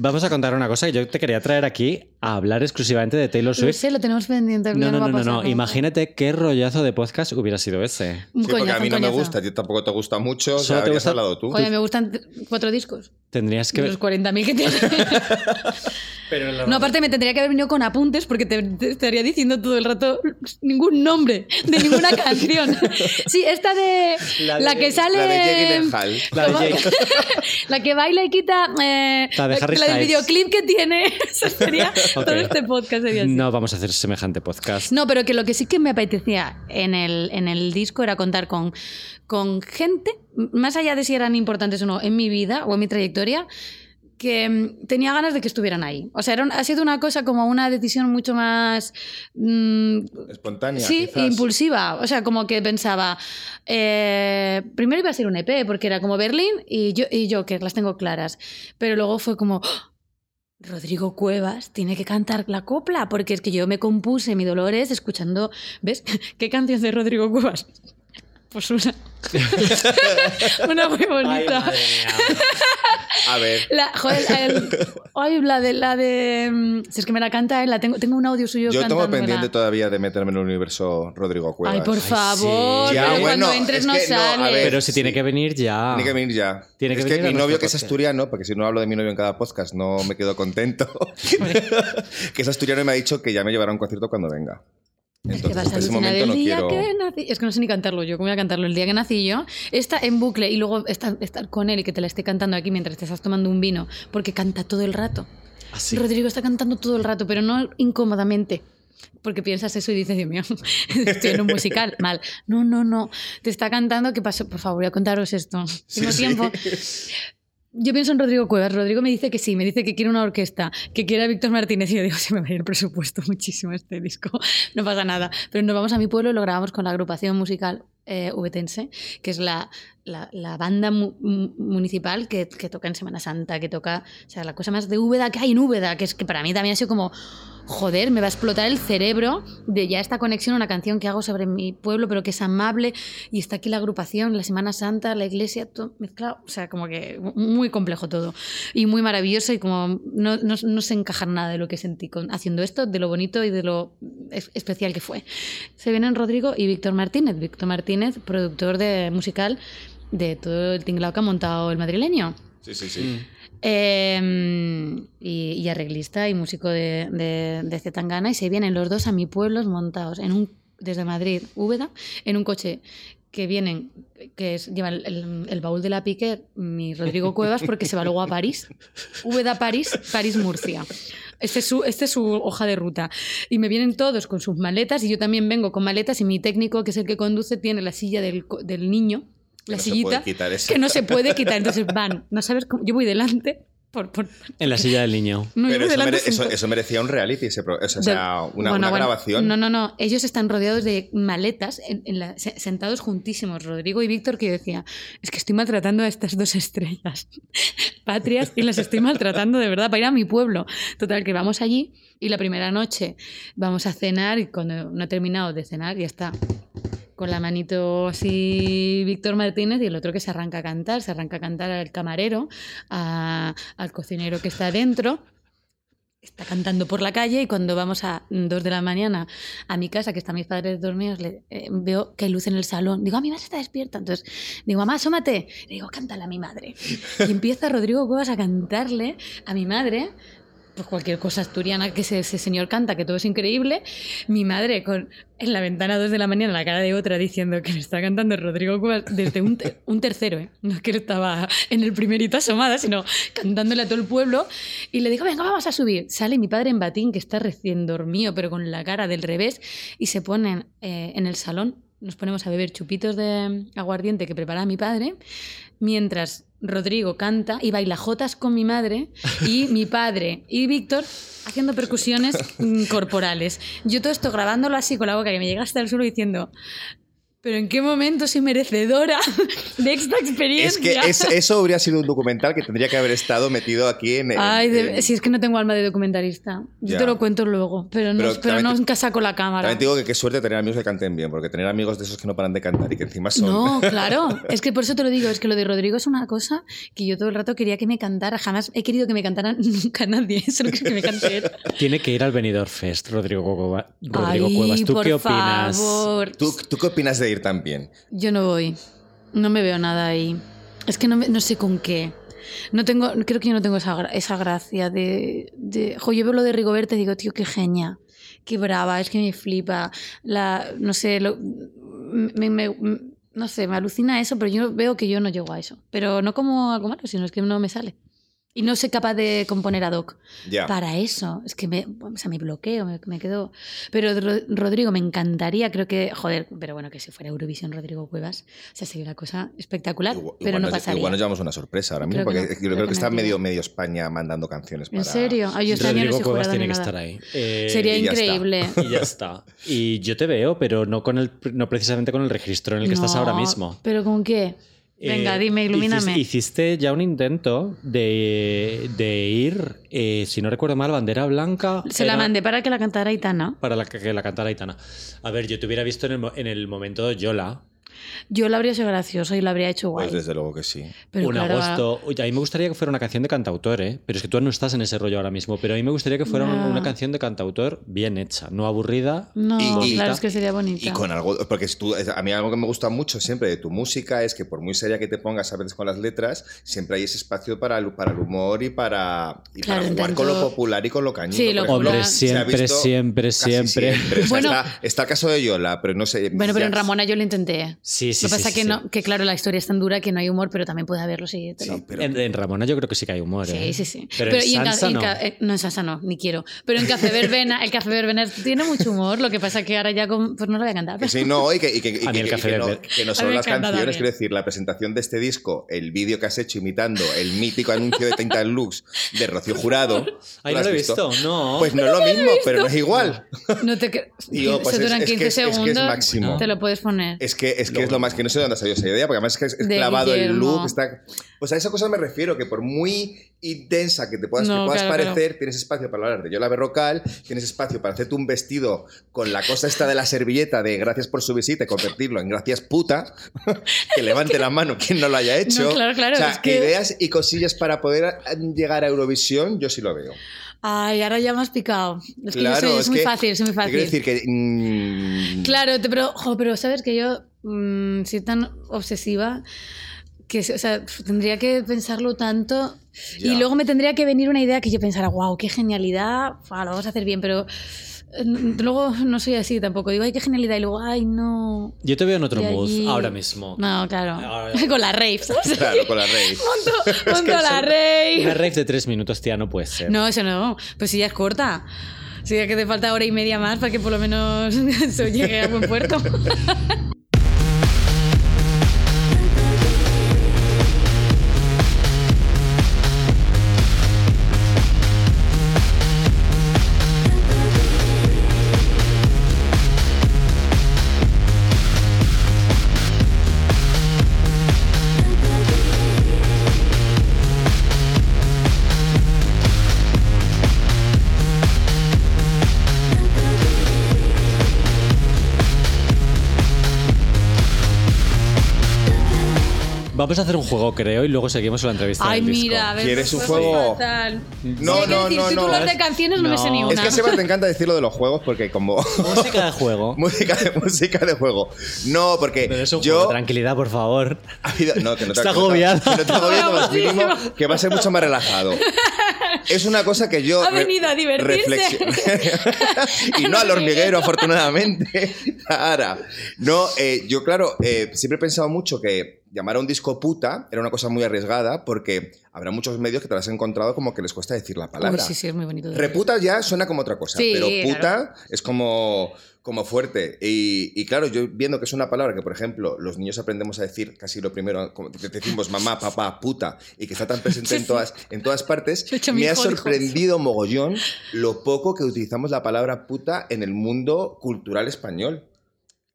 Vamos a contar una cosa que yo te quería traer aquí a hablar exclusivamente de Taylor No Swift. sé, lo tenemos pendiente. No, no, no, no. Imagínate qué rollazo de podcast hubiera sido ese. Porque a mí no me gusta, a ti tampoco te gusta mucho, o sea, Solo te habrías gusta- hablado tú. Joder, me gustan cuatro discos. Tendrías que De los 40.000 que tiene. Pero No, aparte me tendría que haber venido con apuntes porque te, te estaría diciendo todo el rato ningún nombre de ninguna canción. Sí, esta de La la, de- que sale La de Jake. La de. Jake. la que baila y quita eh, La de Harry Styles. videoclip que tiene. Eso sería todo este podcast sería así. No vamos a hacer semejante podcast. No, pero que lo que sí que me apetecía en el, en el disco era contar con, con gente, más allá de si eran importantes o no en mi vida o en mi trayectoria, que mm, tenía ganas de que estuvieran ahí. O sea, era un- ha sido una cosa como una decisión mucho más... mm, Espontánea. Sí, quizás. impulsiva. O sea, como que pensaba. eh, primero iba a ser un EP, porque era como Berlín y yo, y yo, que las tengo claras. Pero luego fue como. ¡Oh! Rodrigo Cuevas tiene que cantar la copla, porque es que yo me compuse mi Dolores escuchando. ¿Ves? ¿Qué canción de Rodrigo Cuevas? Pues una. una muy bonita. A ver. La, joder, el- ay, la de la de. mm, Si es que me la canta él, la tengo, tengo un audio suyo Yo tengo pendiente todavía de meterme en el universo Rodrigo Cuevas. Ay, por favor, sí. Ya, pero bueno, cuando entres es no que no, a sales. ver, Pero si tiene que venir ya. Tiene que venir ya. Tiene que es venir que mi novio que es asturiano, porque si no hablo de mi novio en cada podcast no me quedo contento, que es asturiano y me ha dicho que ya me llevará a un concierto cuando venga. Es que vas a alucinar el no día quiero... que nací. Es que no sé ni cantarlo yo, ¿cómo voy a cantarlo? El día que nací yo, está en bucle y luego estar, estar con él y que te la esté cantando aquí mientras te estás tomando un vino, porque canta todo el rato. Así. Rodrigo está cantando todo el rato, pero no incómodamente. Porque piensas eso y dices, Dios mío, estoy en un musical, mal. No, no, no. Te está cantando, ¿qué pasó? Por favor, voy a contaros esto. Tengo sí. tiempo. Yo pienso en Rodrigo Cuevas. Rodrigo me dice que sí, me dice que quiere una orquesta, que quiere a Víctor Martínez. Y yo digo, se me va a ir el presupuesto muchísimo este disco. No pasa nada. Pero nos vamos a mi pueblo y lo grabamos con la agrupación musical eh, que es la, la, banda mu- mu- municipal que, toca en Semana Santa, que toca, o sea, la cosa más de Úbeda que hay en Úbeda, que es que para mí también ha sido como, joder, me va a explotar el cerebro de ya esta conexión una canción que hago sobre mi pueblo, pero que es amable, y está aquí la agrupación, la Semana Santa, la iglesia, todo mezclado, o sea, como que muy complejo todo, y muy maravilloso, y como no, no, sé encajar nada de lo que sentí con, haciendo esto, de lo bonito y de lo es- especial que fue. Se vienen Rodrigo y Víctor Martínez, Víctor Martínez, productor de musical de todo el tinglao que ha montado el madrileño. Sí, sí, sí. Eh, y, y arreglista y músico de, de, de Zetangana y se vienen los dos a mi pueblo montados en un, desde Madrid, Úbeda, en un coche que vienen, que es, lleva el, baúl de la Piquer, mi Rodrigo Cuevas, porque se va luego a París. Úbeda, París, París, Murcia. Este es, su, este es su hoja de ruta. Y me vienen todos con sus maletas y yo también vengo con maletas y mi técnico, que es el que conduce, tiene la silla del, del niño, la no sillita, puede quitar eso. que no se puede quitar. Entonces van, no sabes cómo, yo voy delante. Por, por- En la silla del niño. no, Pero eso, mere- eso- merecía un reality, ese pro- o sea, De- una, bueno, una bueno, grabación. No, no, no. Ellos están rodeados de maletas, en- en la- se- sentados juntísimos. Rodrigo y Víctor, que yo decía, es que estoy maltratando a estas dos estrellas patrias y las estoy maltratando de verdad para ir a mi pueblo. Total, que vamos allí y la primera noche vamos a cenar y cuando no he terminado de cenar ya está. Con la manito así Víctor Martínez y el otro que se arranca a cantar, se arranca a cantar al camarero, al cocinero que está dentro está cantando por la calle y cuando vamos a dos de la mañana a mi casa, que están mis padres dormidos, eh, veo que hay luz en el salón. Digo, a mi madre está despierta. Entonces digo, mamá, asómate. Le digo, cántale a mi madre. Y empieza Rodrigo Cuevas a cantarle a mi madre. Pues cualquier cosa asturiana que ese, señor canta, que todo es increíble. Mi madre con en la ventana a dos de la mañana la cara de otra diciendo que le está cantando Rodrigo Cuevas desde un, te- un tercero, ¿eh? no es que estaba en el primerito asomada, sino cantándole a todo el pueblo. Y le digo, venga, vamos a subir. Sale mi padre en batín, que está recién dormido, pero con la cara del revés, y se ponen eh, en el salón. Nos ponemos a beber chupitos de aguardiente que prepara mi padre, mientras Rodrigo canta y baila jotas con mi madre y mi padre y Víctor haciendo percusiones mm, corporales. Yo todo esto grabándolo así con la boca que me llega hasta el suelo diciendo, pero ¿en qué momento soy merecedora de esta Es experiencia? que es- eso habría sido un documental que tendría que haber estado metido aquí en. en- Ay, de- en- si es que no tengo alma de documentarista. Yo Ya. te lo cuento luego, pero, no, Pero pero, te- nunca saco la cámara. También te digo que qué suerte tener amigos que canten bien, porque tener amigos de esos que no paran de cantar y que encima son. No, claro. Es que por eso te lo digo. Es que lo de Rodrigo es una cosa que yo todo el rato quería que me cantara. Jamás he querido que me cantara nunca nadie. Solo que me cante él. Tiene que ir al Benidorm Fest, Rodrigo, Cueva- Rodrigo Ay, Cuevas. ¿Tú por qué opinas? favor. ¿Tú, ¿Tú qué opinas de ir tan bien? Yo no voy. No me veo nada ahí. Es que no, me- no sé con qué. No tengo, creo que yo no tengo esa, esa gracia de, de... Jo, yo veo lo de Rigoberta y digo, tío, qué genia. Qué brava, es que me flipa. La, no sé, lo- me, me- no sé, me alucina eso, pero yo veo que yo no llego a eso. Pero no como algo malo, sino es que no me sale. Y no soy capaz de componer ad hoc Ya. para eso. Es que me, o sea, me bloqueo, me, me quedo. Pero Ro- Rodrigo, me encantaría, creo que. Joder, pero bueno, que si fuera Eurovisión Rodrigo Cuevas, o sea, sería una cosa espectacular, Igual- pero igual no pasaría. Igual nos llevamos una sorpresa ahora mismo, Creo porque no, yo creo creo que que está no, medio, medio España mandando canciones para... ¿En serio? Ay, yo este no Rodrigo Cuevas tiene que estar ahí. Eh, Sería y ya está. increíble. Y ya está. Y yo te veo, pero no con el no precisamente con el registro en el que estás ahora mismo. ¿Pero con qué? Venga, Eh, dime, ilumíname. hicis- Hiciste ya un intento de, de ir, eh, si no recuerdo mal, bandera blanca. Se la mandé para que la cantara Aitana. Para la que, la cantara Aitana. A ver, yo te hubiera visto en el, en el momento de Yola, Yo la habría sido gracioso y la habría hecho guay. Pues desde luego que sí. pero un claro, agosto. Oye, a mí me gustaría que fuera una canción de cantautor, ¿eh? Pero es que tú no estás en ese rollo ahora mismo. Pero a mí me gustaría que fuera una canción de cantautor bien hecha, no aburrida. No, Y- y- claro, es que sería bonita. Y con algo, porque tú- a mí algo que me gusta mucho siempre de tu música es que por muy seria que te pongas a veces con las letras, siempre hay ese espacio para el, para el humor y para, y Claro, para jugar con lo popular y con lo cañino. Sí, lo. Hombre, siempre, siempre, siempre. O sea, Bueno. está, está el caso de Yola, pero no sé. Bueno, pero en Ramona yo lo intenté. Sí, sí, lo que sí, pasa sí, que, sí. no, que, claro, la historia es tan dura que no hay humor, pero también puede haberlo, sí. Sí, pero- En, en Ramona yo creo que sí que hay humor, Sí, ¿eh? sí, sí. Pero, en y en Sansa en no. ca- eh, no, en salsa no, ni quiero. Pero en Café Verbena, el Café Verbena tiene mucho humor, lo que pasa que ahora ya con, pues no lo voy a cantar. Que sí, no, y que, y que- y que- el y café que no, que no solo las canciones, quiero decir, la presentación de este disco, el vídeo que has hecho imitando el mítico anuncio de 30 Lux de Rocío Jurado. Ay, ¿lo no lo he visto, no. Pues no es lo mismo, pero no es igual. No te pues Se duran es que 15 es- es que es segundos. máximo. Te lo puedes poner. Es que es, que es lo más que no sé de dónde ha salido esa idea, porque además es que es, De clavado el look, está. Pues a esa cosa me refiero, que por muy intensa que te puedas, No, que puedas claro, parecer, tienes espacio para hablar de Yola Berrocal, tienes espacio para hacerte un vestido con la cosa esta de la servilleta de gracias por su visita y convertirlo en gracias puta, que levante la mano quien no lo haya hecho. No, claro, claro, O sea, es que- ideas y cosillas para poder llegar a Eurovisión, yo sí lo veo. Ay, ahora ya me has picado. Es que yo Claro, soy- es, es muy que- fácil, es muy fácil. quiero decir que. mm, Claro, te- pero, jo, pero sabes que yo mm, soy tan obsesiva que o sea, pf, tendría que pensarlo tanto Ya. y luego me tendría que venir una idea que yo pensara, wow, qué genialidad, fua, lo vamos a hacer bien, pero eh, luego no soy así tampoco. Digo, ay, qué genialidad y luego, ay, no. Yo te veo en otro mood allí- ahora mismo. No, claro. Ahora- Con la rave, ¿sabes? Claro, con la rey. Monto, monto la rave. Una rave de tres minutos, tía, no puede ser. No, eso no. Pues si ya es corta. Si ya que te falta hora y media más para que por lo menos eso llegue a buen puerto. Vamos a hacer un juego, creo, y luego seguimos con la entrevista. Ay, del disco. mira, a ver. ¿Quieres un juego? fatal. No, Sí, no, decir, no, no. De canciones no, me sé ni una. Es que a Seba te encanta decir lo de los juegos porque como Música de juego. música, de, música de juego. No, porque Pero es un yo juego, tranquilidad, por favor. ha habido- no, que no te Está que no te- agobiada. que no te agobies lo más mínimo, que va a ser mucho más relajado. Es una cosa que yo Ha venido a divertirse. y no al hormiguero, afortunadamente. Ahora, no, eh, yo claro, eh, siempre he pensado mucho que llamar a un disco puta era una cosa muy arriesgada porque habrá muchos medios que te las has encontrado como que les cuesta decir la palabra. Uy, sí, sí, es muy bonito. Reputa ya suena como otra cosa, Sí, pero puta claro. es como, como fuerte. Y, y claro, yo viendo que es una palabra que, por ejemplo, los niños aprendemos a decir casi lo primero, como que decimos mamá, papá, puta, y que está tan presente en todas, en todas partes, he me ha hijos. sorprendido mogollón lo poco que utilizamos la palabra puta en el mundo cultural español.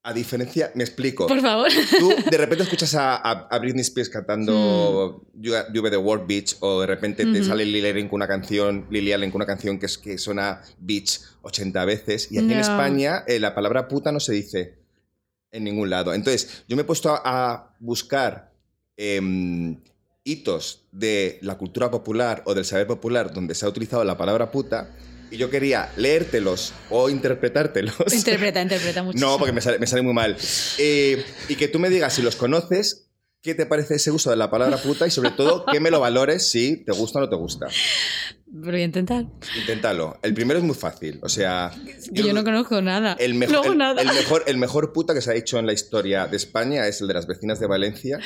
A diferencia, me explico. Por favor. Tú de repente escuchas a, a- Britney Spears cantando Hmm. You, You Be the World Beach o de repente te sale Lily Allen con una canción, Lily Allen con una canción que, es, que suena beach 80 veces y aquí en. España eh, la palabra puta no se dice en ningún lado. Entonces yo me he puesto a, a buscar em, hitos de la cultura popular o del saber popular donde se ha utilizado la palabra puta y yo quería leértelos o interpretártelos. interpreta, interpreta mucho. No, porque me sale, me sale muy mal. Eh, y que tú me digas si los conoces, qué te parece ese uso de la palabra puta y sobre todo que me lo valores si te gusta o no te gusta. A intentar. Inténtalo. El primero es muy fácil. O sea. Que yo no conozco nada. El mejor, el, nada. el mejor, el mejor puta que se ha hecho en la historia de España es el de las vecinas de Valencia,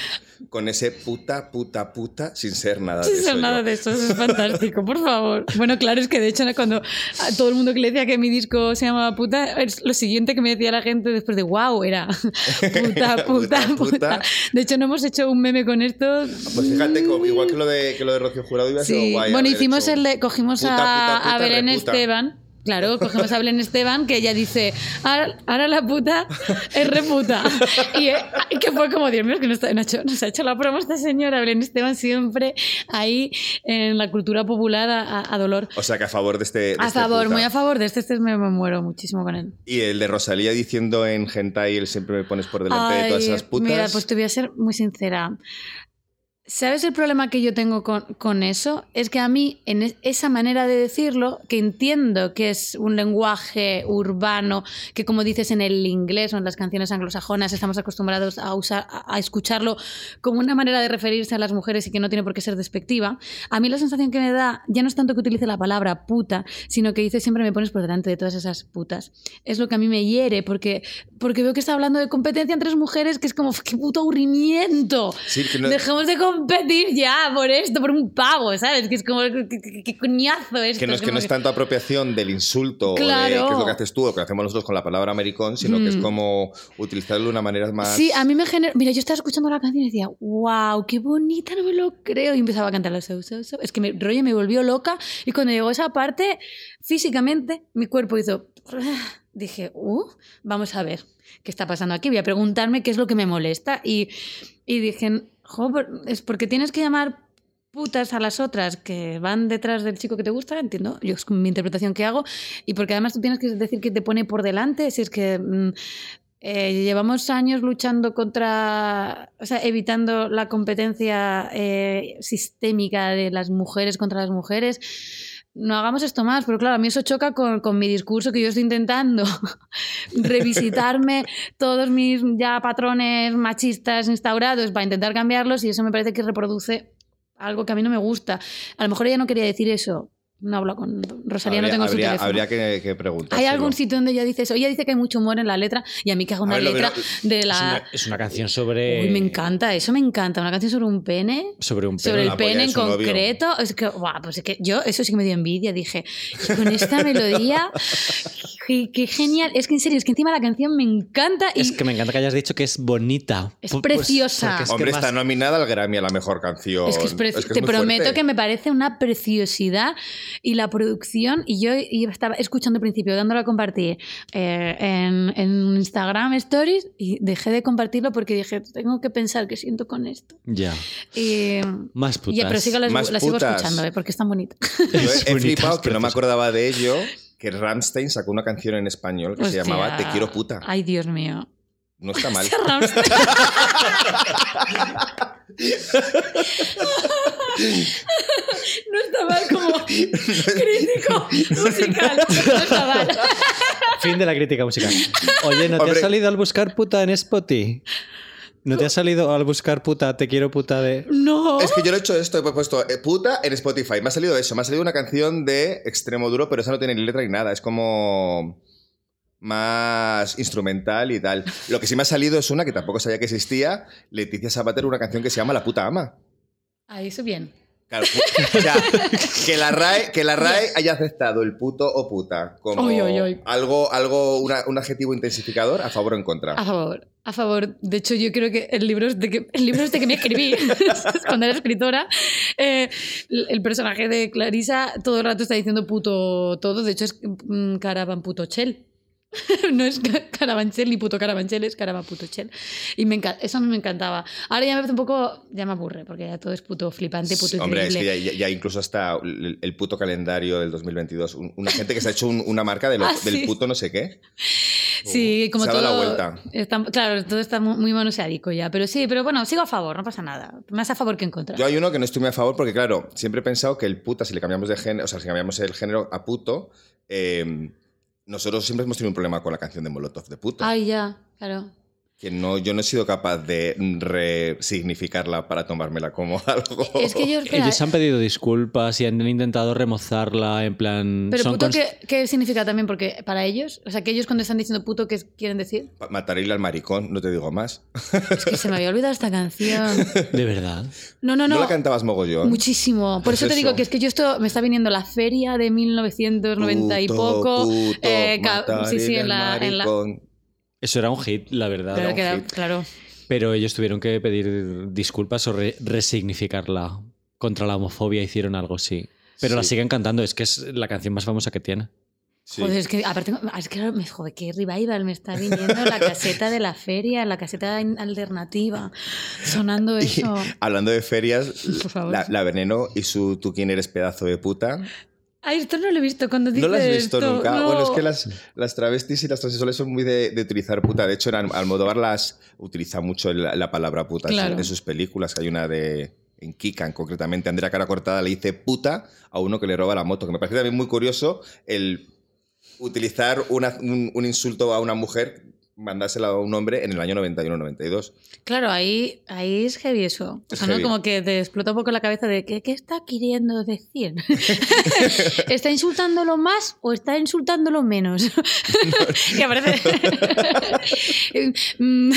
con ese puta, puta, puta, sin ser nada de Sin eso. ser nada yo. de eso, eso es fantástico, por favor. Bueno, claro, es que de hecho cuando a todo el mundo que le decía que mi disco se llamaba puta, lo siguiente que me decía la gente después de wow, era puta, puta, Puta. De hecho, no hemos hecho un meme con esto. Pues fíjate, igual que lo de, que lo de Rocío Jurado iba a ser Sí. guay. Bueno, hicimos hecho el de, cogimos puta, a, puta, puta, a Belén reputa. Esteban. Claro, cogimos a Belén Esteban, que ella dice, ahora, ahora la puta es reputa. Y, eh, y que fue como, Dios mío, que nos, ha- hecho, nos ha hecho la promo esta señora, Belén Esteban, siempre ahí en la cultura popular a, dolor. O sea que a favor de este. de A este favor, puta. muy a favor de este, este me, me muero muchísimo con él. Y el de Rosalía diciendo en Hentai, el siempre me pones por delante de todas esas putas. Mira, pues te voy a ser muy sincera. ¿Sabes el problema que yo tengo con, con eso? Es que a mí, en es- esa manera de decirlo, que entiendo que es un lenguaje urbano, que como dices en el inglés o en las canciones anglosajonas estamos acostumbrados a, usar, a, a escucharlo como una manera de referirse a las mujeres y que no tiene por qué ser despectiva, a mí la sensación que me da ya no es tanto que utilice la palabra puta, sino que dice siempre me pones por delante de todas esas putas. Es lo que a mí me hiere, porque, porque veo que está hablando de competencia entre mujeres, que es como, qué puto aburrimiento. Sí, que no- Dejemos de competir ya por esto, por un pavo, ¿sabes? Que es como, qué, coñazo esto. Que no es que no es tanto apropiación del insulto o de Claro. qué es lo que haces tú o que hacemos nosotros con la palabra americón, sino que es Mm. como utilizarlo de una manera más. Sí, a mí me genera. Mira, yo estaba escuchando la canción y decía, wow, qué bonita, no me lo creo. Y empezaba a cantar la so, so, so. Es que me, rollo me volvió loca. Y cuando llegó esa parte, físicamente, mi cuerpo hizo. Dije, uh, vamos a ver qué está pasando aquí. Voy a preguntarme qué es lo que me molesta. Y, y dije, jo, es porque tienes que llamar putas a las otras que van detrás del chico que te gusta, entiendo, yo es mi interpretación que hago, y porque además tú tienes que decir que te pone por delante, si es que mm, eh, llevamos años luchando contra, o sea, evitando la competencia eh, sistémica de las mujeres contra las mujeres. No hagamos esto más, pero claro, a mí eso choca con, con mi discurso que yo estoy intentando revisitarme todos mis ya patrones machistas instaurados para intentar cambiarlos y eso me parece que reproduce algo que a mí no me gusta. A lo mejor ella no quería decir eso. No hablo con Rosalía, no habría, tengo su habría- teléfono. habría que, que preguntar. ¿Hay algún sitio donde ella dice eso? Ella dice que hay mucho humor en la letra y a mí que haga una ver, letra de Es la... una, es una canción sobre. Uy, me encanta, eso me encanta. Una canción sobre un pene. Sobre un Sobre pene. el la polla pene en novio. concreto. Es que, guau, pues es que yo, eso sí que me dio envidia. Dije, "Y con esta melodía, qué, qué genial. Es que en serio, es que encima la canción me encanta y Es que me encanta que hayas dicho que es bonita. Es Pu- pues, preciosa. que Hombre, más- está nominada al Grammy a la mejor canción. Es que es preci- Es que es te muy prometo fuerte. que me parece una preciosidad y la producción. Y yo estaba escuchando al principio, dándolo a compartir eh, en, en Instagram Stories y dejé de compartirlo porque dije, tengo que pensar qué siento con esto. Ya. Y, Más putas. ya, pero sí que la, Más la sigo putas. escuchando eh, porque es tan bonita. Yo he, he flipado que no me acordaba de ello, que Rammstein sacó una canción en español que se llamaba Te quiero puta. Ay, Dios mío. No está mal. Rammstein. no está mal como crítico musical. No está mal. Fin de la crítica musical. Oye, ¿no te ha salido al buscar puta en Spotify? ¿No te ha salido al buscar puta, te quiero puta de... No. Es que yo lo he hecho esto, he puesto eh, puta en Spotify. Me ha salido eso, me ha salido una canción de extremo duro, pero esa no tiene ni letra ni nada. Es como más instrumental y tal. Lo que sí me ha salido es una que tampoco sabía que existía, Leticia Sabater, una canción que se llama La puta ama. Ahí eso bien. Claro, pu- o sea, que la RAE, que la RAE haya aceptado el puto o puta como algo, algo una- un adjetivo intensificador, a favor o en contra. A favor, a favor. De hecho, yo creo que el libro este que, el libro este que me escribí cuando era escritora, eh, el el personaje de Clarisa todo el rato está diciendo puto todo. De hecho, es mm, Caravan puto chel. no es ca- Carabanchel ni puto Carabanchel, es Caravan puto chel. Y me eso a mí me encantaba. Ahora ya me parece un poco, ya me aburre, porque ya todo es puto flipante, puto Hombre, es que ya, ya- ya incluso hasta el, el puto calendario del 2022. un- Una gente que se ha hecho un- una marca de lo- Ah, del sí. puto no sé qué. Sí, como se ha todo. dado la vuelta. está- claro, todo está muy, muy manoseadico ya. Pero sí, pero bueno, sigo a favor, no pasa nada. Más a favor que en contra. Yo hay uno que no estoy muy a favor porque, claro, siempre he pensado que el puta, si le cambiamos de género, o sea, si cambiamos el género a puto, eh, nosotros siempre hemos tenido un problema con la canción de Molotov de puto. Ay, ya, claro. Que no, yo no he sido capaz de resignificarla para tomármela como algo. Es que yo, espera, Ellos han pedido disculpas y han intentado remozarla en plan... Pero son puto, ¿qué, qué significa también? Porque para ellos, o sea, que ellos cuando están diciendo puto, ¿qué quieren decir? Matarile al maricón, no te digo más. Es que se me había olvidado esta canción. De verdad. No, no, ¿No, no. la cantabas mogollón? Muchísimo. Por eso te digo eso. que es que yo esto me está viniendo la feria de 1990 y Puto, poco. puto, eh, sí, sí, en la. En. Eso era un hit, la verdad. claro, un era- hit. claro. Pero ellos tuvieron que pedir disculpas o re- resignificarla contra la homofobia, hicieron algo, sí. Pero la Sí. siguen cantando, es que es la canción más famosa que tiene. Sí. Joder, es que aparte, es que me joder, qué revival me está viniendo la caseta de la feria, la caseta alternativa, sonando Y eso. hablando de ferias, Por favor. la, la Veneno y su Tú quién eres pedazo de puta. Ay, esto no lo he visto cuando dices ¿No lo has visto esto, nunca? no. Bueno, es que las, las travestis y las transexuales son muy de, de utilizar puta. De hecho, en Al- Almodóvar las utiliza mucho la, la palabra puta en su- Claro. en sus películas. Hay una de. En Kikan, concretamente, Andrea Cara Cortada le dice puta a uno que le roba la moto. Que me parece también muy curioso el utilizar una- un, un insulto a una mujer, mandársela a un hombre en el año 91-92. Claro, ahí, ahí es heavy eso. O Es sea, ¿no? Como que te explota un poco la cabeza de ¿qué, qué está queriendo decir? ¿Está insultándolo más o está insultándolo menos? y aparece... Mm,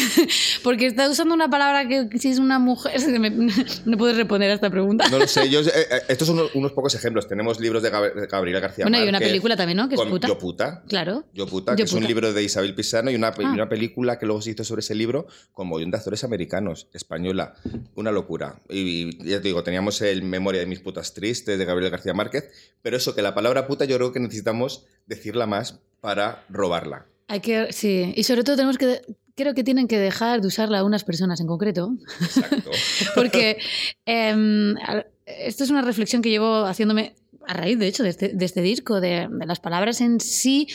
Porque está usando una palabra que si es una mujer... que no puedes responder a esta pregunta. No lo sé, yo, eh, eh, estos son unos, unos pocos ejemplos. Tenemos libros de Gab- de Gabriela García Bueno, hay una Márquez película también, ¿no? Que es puta. Yo puta. Claro. Yo puta, Yo que es un libro de Isabel Pisano y una, y una película que luego se hizo sobre ese libro con montón de actores americanos, española. Una locura. Y, y ya te digo, teníamos el Memoria de mis putas tristes de Gabriel García Márquez, pero eso, que la palabra puta yo creo que necesitamos decirla más para robarla. Hay que... Sí. Y sobre todo tenemos que... Creo que tienen que dejar de usarla unas personas en concreto. Exacto. Porque em, a- esto es una reflexión que llevo haciéndome a raíz, de hecho, de este, de este disco, de, de las palabras en sí,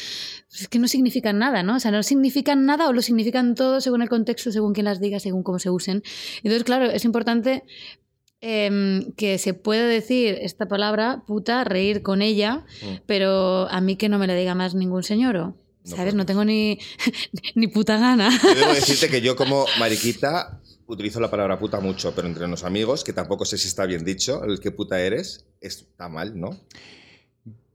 pues es que no significan nada, ¿no? O sea, no significan nada o lo significan todo según el contexto, según quien las diga, según cómo se usen. Entonces, claro, es importante em, que se puede decir esta palabra, puta, reír con ella, Mm. pero a mí que no me le diga más ningún señoro. No ¿Sabes? No tengo ni, ni puta gana. Yo debo decirte que yo como mariquita utilizo la palabra puta mucho, pero entre los amigos, que tampoco sé si está bien dicho, el que puta eres, está mal, ¿no?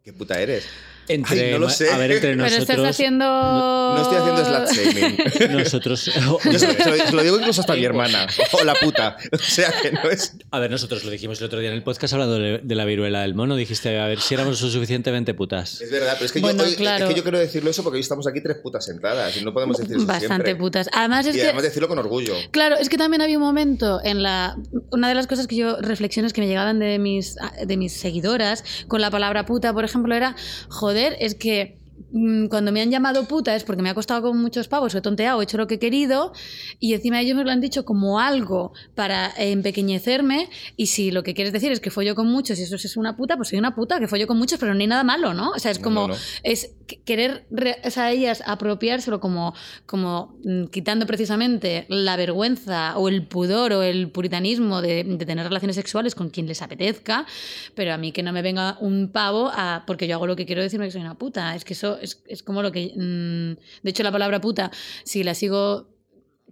¿Qué puta eres? Entre, Ay, no lo sé. A ver, entre Pero estás nosotros... haciendo... No estoy haciendo slut shaming. Nosotros... Yo se, se lo, se lo digo incluso hasta a mi hermana. O la puta. O sea que no es. A ver, nosotros lo dijimos el otro día en el podcast hablando de, de la viruela del mono. Dijiste, a ver si éramos lo suficientemente putas. Es verdad, pero es que, Bueno, yo, hoy- claro. es que yo quiero decirlo eso porque hoy estamos aquí tres putas sentadas y no podemos decir eso Bastante siempre. putas. Además es Y que... además decirlo con orgullo. Claro, es que también había un momento en la. Una de las cosas que yo. reflexiones que me llegaban de mis, de mis seguidoras con la palabra puta, por ejemplo, era. Joder, es que. Mm, Cuando me han llamado puta es porque me ha costado con muchos pavos, he tonteado, he hecho lo que he querido y encima ellos me lo han dicho como algo para empequeñecerme y si lo que quieres decir es que follo con muchos y eso es una puta, pues soy una puta que follo con muchos pero no hay nada malo, ¿no? O sea, es como no, no. es que- querer o sea, ellas apropiárselo como, como mm, quitando precisamente la vergüenza o el pudor o el puritanismo de, de tener relaciones sexuales con quien les apetezca, pero a mí que no me venga un pavo a, porque yo hago lo que quiero decirme que soy una puta. Es que eso es, es como lo que... mm, de hecho, la palabra puta, si la sigo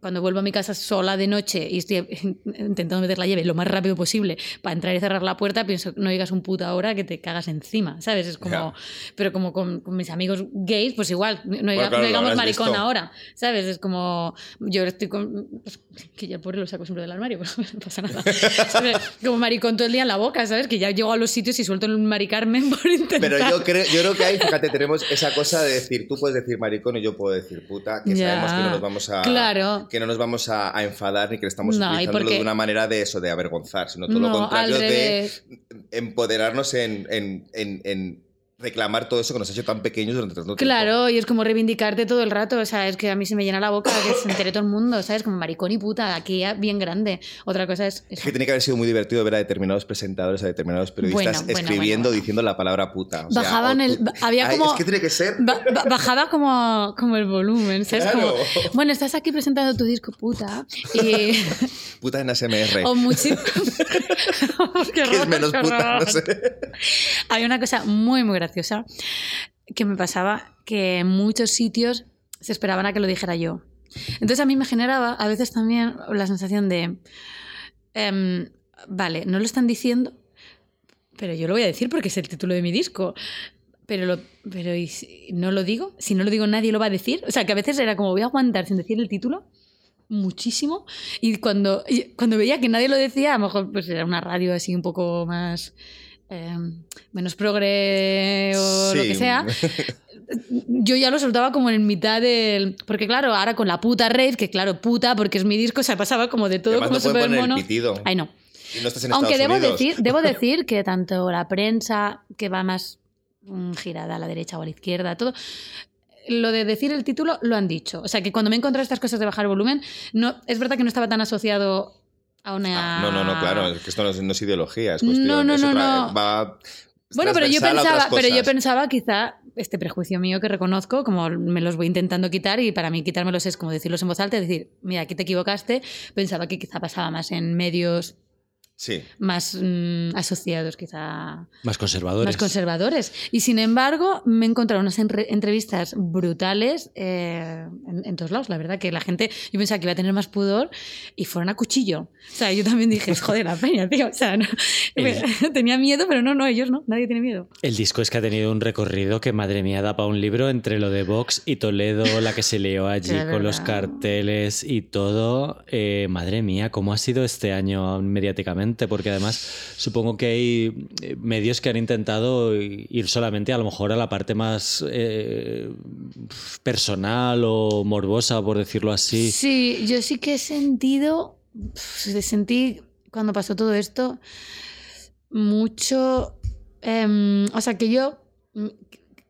cuando vuelvo a mi casa sola de noche y estoy intentando meter la llave lo más rápido posible para entrar y cerrar la puerta, pienso, no digas un puta ahora que te cagas encima, ¿sabes? Es como, Ya. pero como con, con mis amigos gays, pues igual, no, diga- Bueno, claro, no digamos maricón visto. ahora, ¿sabes? Es como, yo estoy con, pues, que ya pobre lo saco siempre del armario, pero no pasa nada. Como maricón todo el día en la boca, ¿sabes? Que ya llego a los sitios y suelto el maricarmen por intentar. Pero yo creo, yo creo que ahí, fíjate, tenemos esa cosa de decir, tú puedes decir maricón y yo puedo decir puta, que Ya. sabemos que no nos vamos a. Claro. Que no nos vamos a, a enfadar ni que le estamos No, porque- de una manera de eso, de avergonzar, sino todo lo contrario de empoderarnos en, en- en- en reclamar todo eso que nos ha hecho tan pequeños durante tanto tiempo. Claro, y es como reivindicarte todo el rato, o sea, es que a mí se me llena la boca que se entere todo el mundo, ¿sabes? Como maricón y puta, aquí ya bien grande. Otra cosa es... Es que tiene que haber sido muy divertido ver a determinados presentadores, a determinados periodistas Bueno, escribiendo, bueno, bueno. diciendo la palabra puta. O sea, Bajaban o el- había Ay, como- Es que tiene que ser. Ba- ba- bajaba como, como el volumen, ¿sabes? Claro. Como, bueno, estás aquí presentando tu disco puta y... Puta en ASMR. o muchísimo... que es menos puta, no sé. Hay una cosa muy, muy graciosa que me pasaba, que en muchos sitios se esperaban a que lo dijera yo. Entonces a mí me generaba a veces también la sensación de, em, vale, no lo están diciendo, pero yo lo voy a decir porque es el título de mi disco. Pero, lo, pero ¿y si no lo digo? Si no lo digo, nadie lo va a decir. O sea, que a veces era como voy a aguantar sin decir el título muchísimo. Y cuando, cuando veía que nadie lo decía, a lo mejor pues era una radio así un poco más. Em, menos progre o lo Sí. que sea. Yo ya lo soltaba como en mitad del. Porque, claro, ahora con la puta rave, que claro, puta, porque es mi disco, se pasaba como de todo Además, como no mono. Ay, no. Y no estás en Aunque debo Unidos. decir, debo decir que tanto la prensa, que va más mm, girada a la derecha o a la izquierda, todo, lo de decir el título lo han dicho. O sea, que cuando me he encontrado estas cosas de bajar volumen, no, es verdad que no estaba tan asociado a una... Ah, no, no, no, claro, es que esto no es, no es ideología, es cuestión. No, no, es no, otra- no. va- Bueno, pero yo, pensaba, pero yo pensaba quizá este prejuicio mío que reconozco, como me los voy intentando quitar y para mí quitármelos es como decirlos en voz alta, decir, mira, aquí te equivocaste, pensaba que quizá pasaba más en medios Sí. más mm, asociados quizá Más conservadores. más conservadores. Y sin embargo, me he encontrado unas entrevistas brutales eh, en, en todos lados. La verdad que la gente, yo pensaba que iba a tener más pudor y fueron a cuchillo. O sea, yo también dije, joder, la peña, tío. O sea, no- tenía miedo, pero no, no, ellos no, nadie tiene miedo. El disco es que ha tenido un recorrido que, madre mía, da para un libro entre lo de Vox y Toledo, la que se lió allí con los carteles y todo. Eh, madre mía, ¿cómo ha sido este año mediáticamente? Porque además supongo que hay eh, medios que han intentado ir solamente a lo mejor a la parte más eh, personal o morbosa, por decirlo así. Sí, yo sí que he sentido, sentí cuando pasó todo esto mucho, em, o sea, que yo,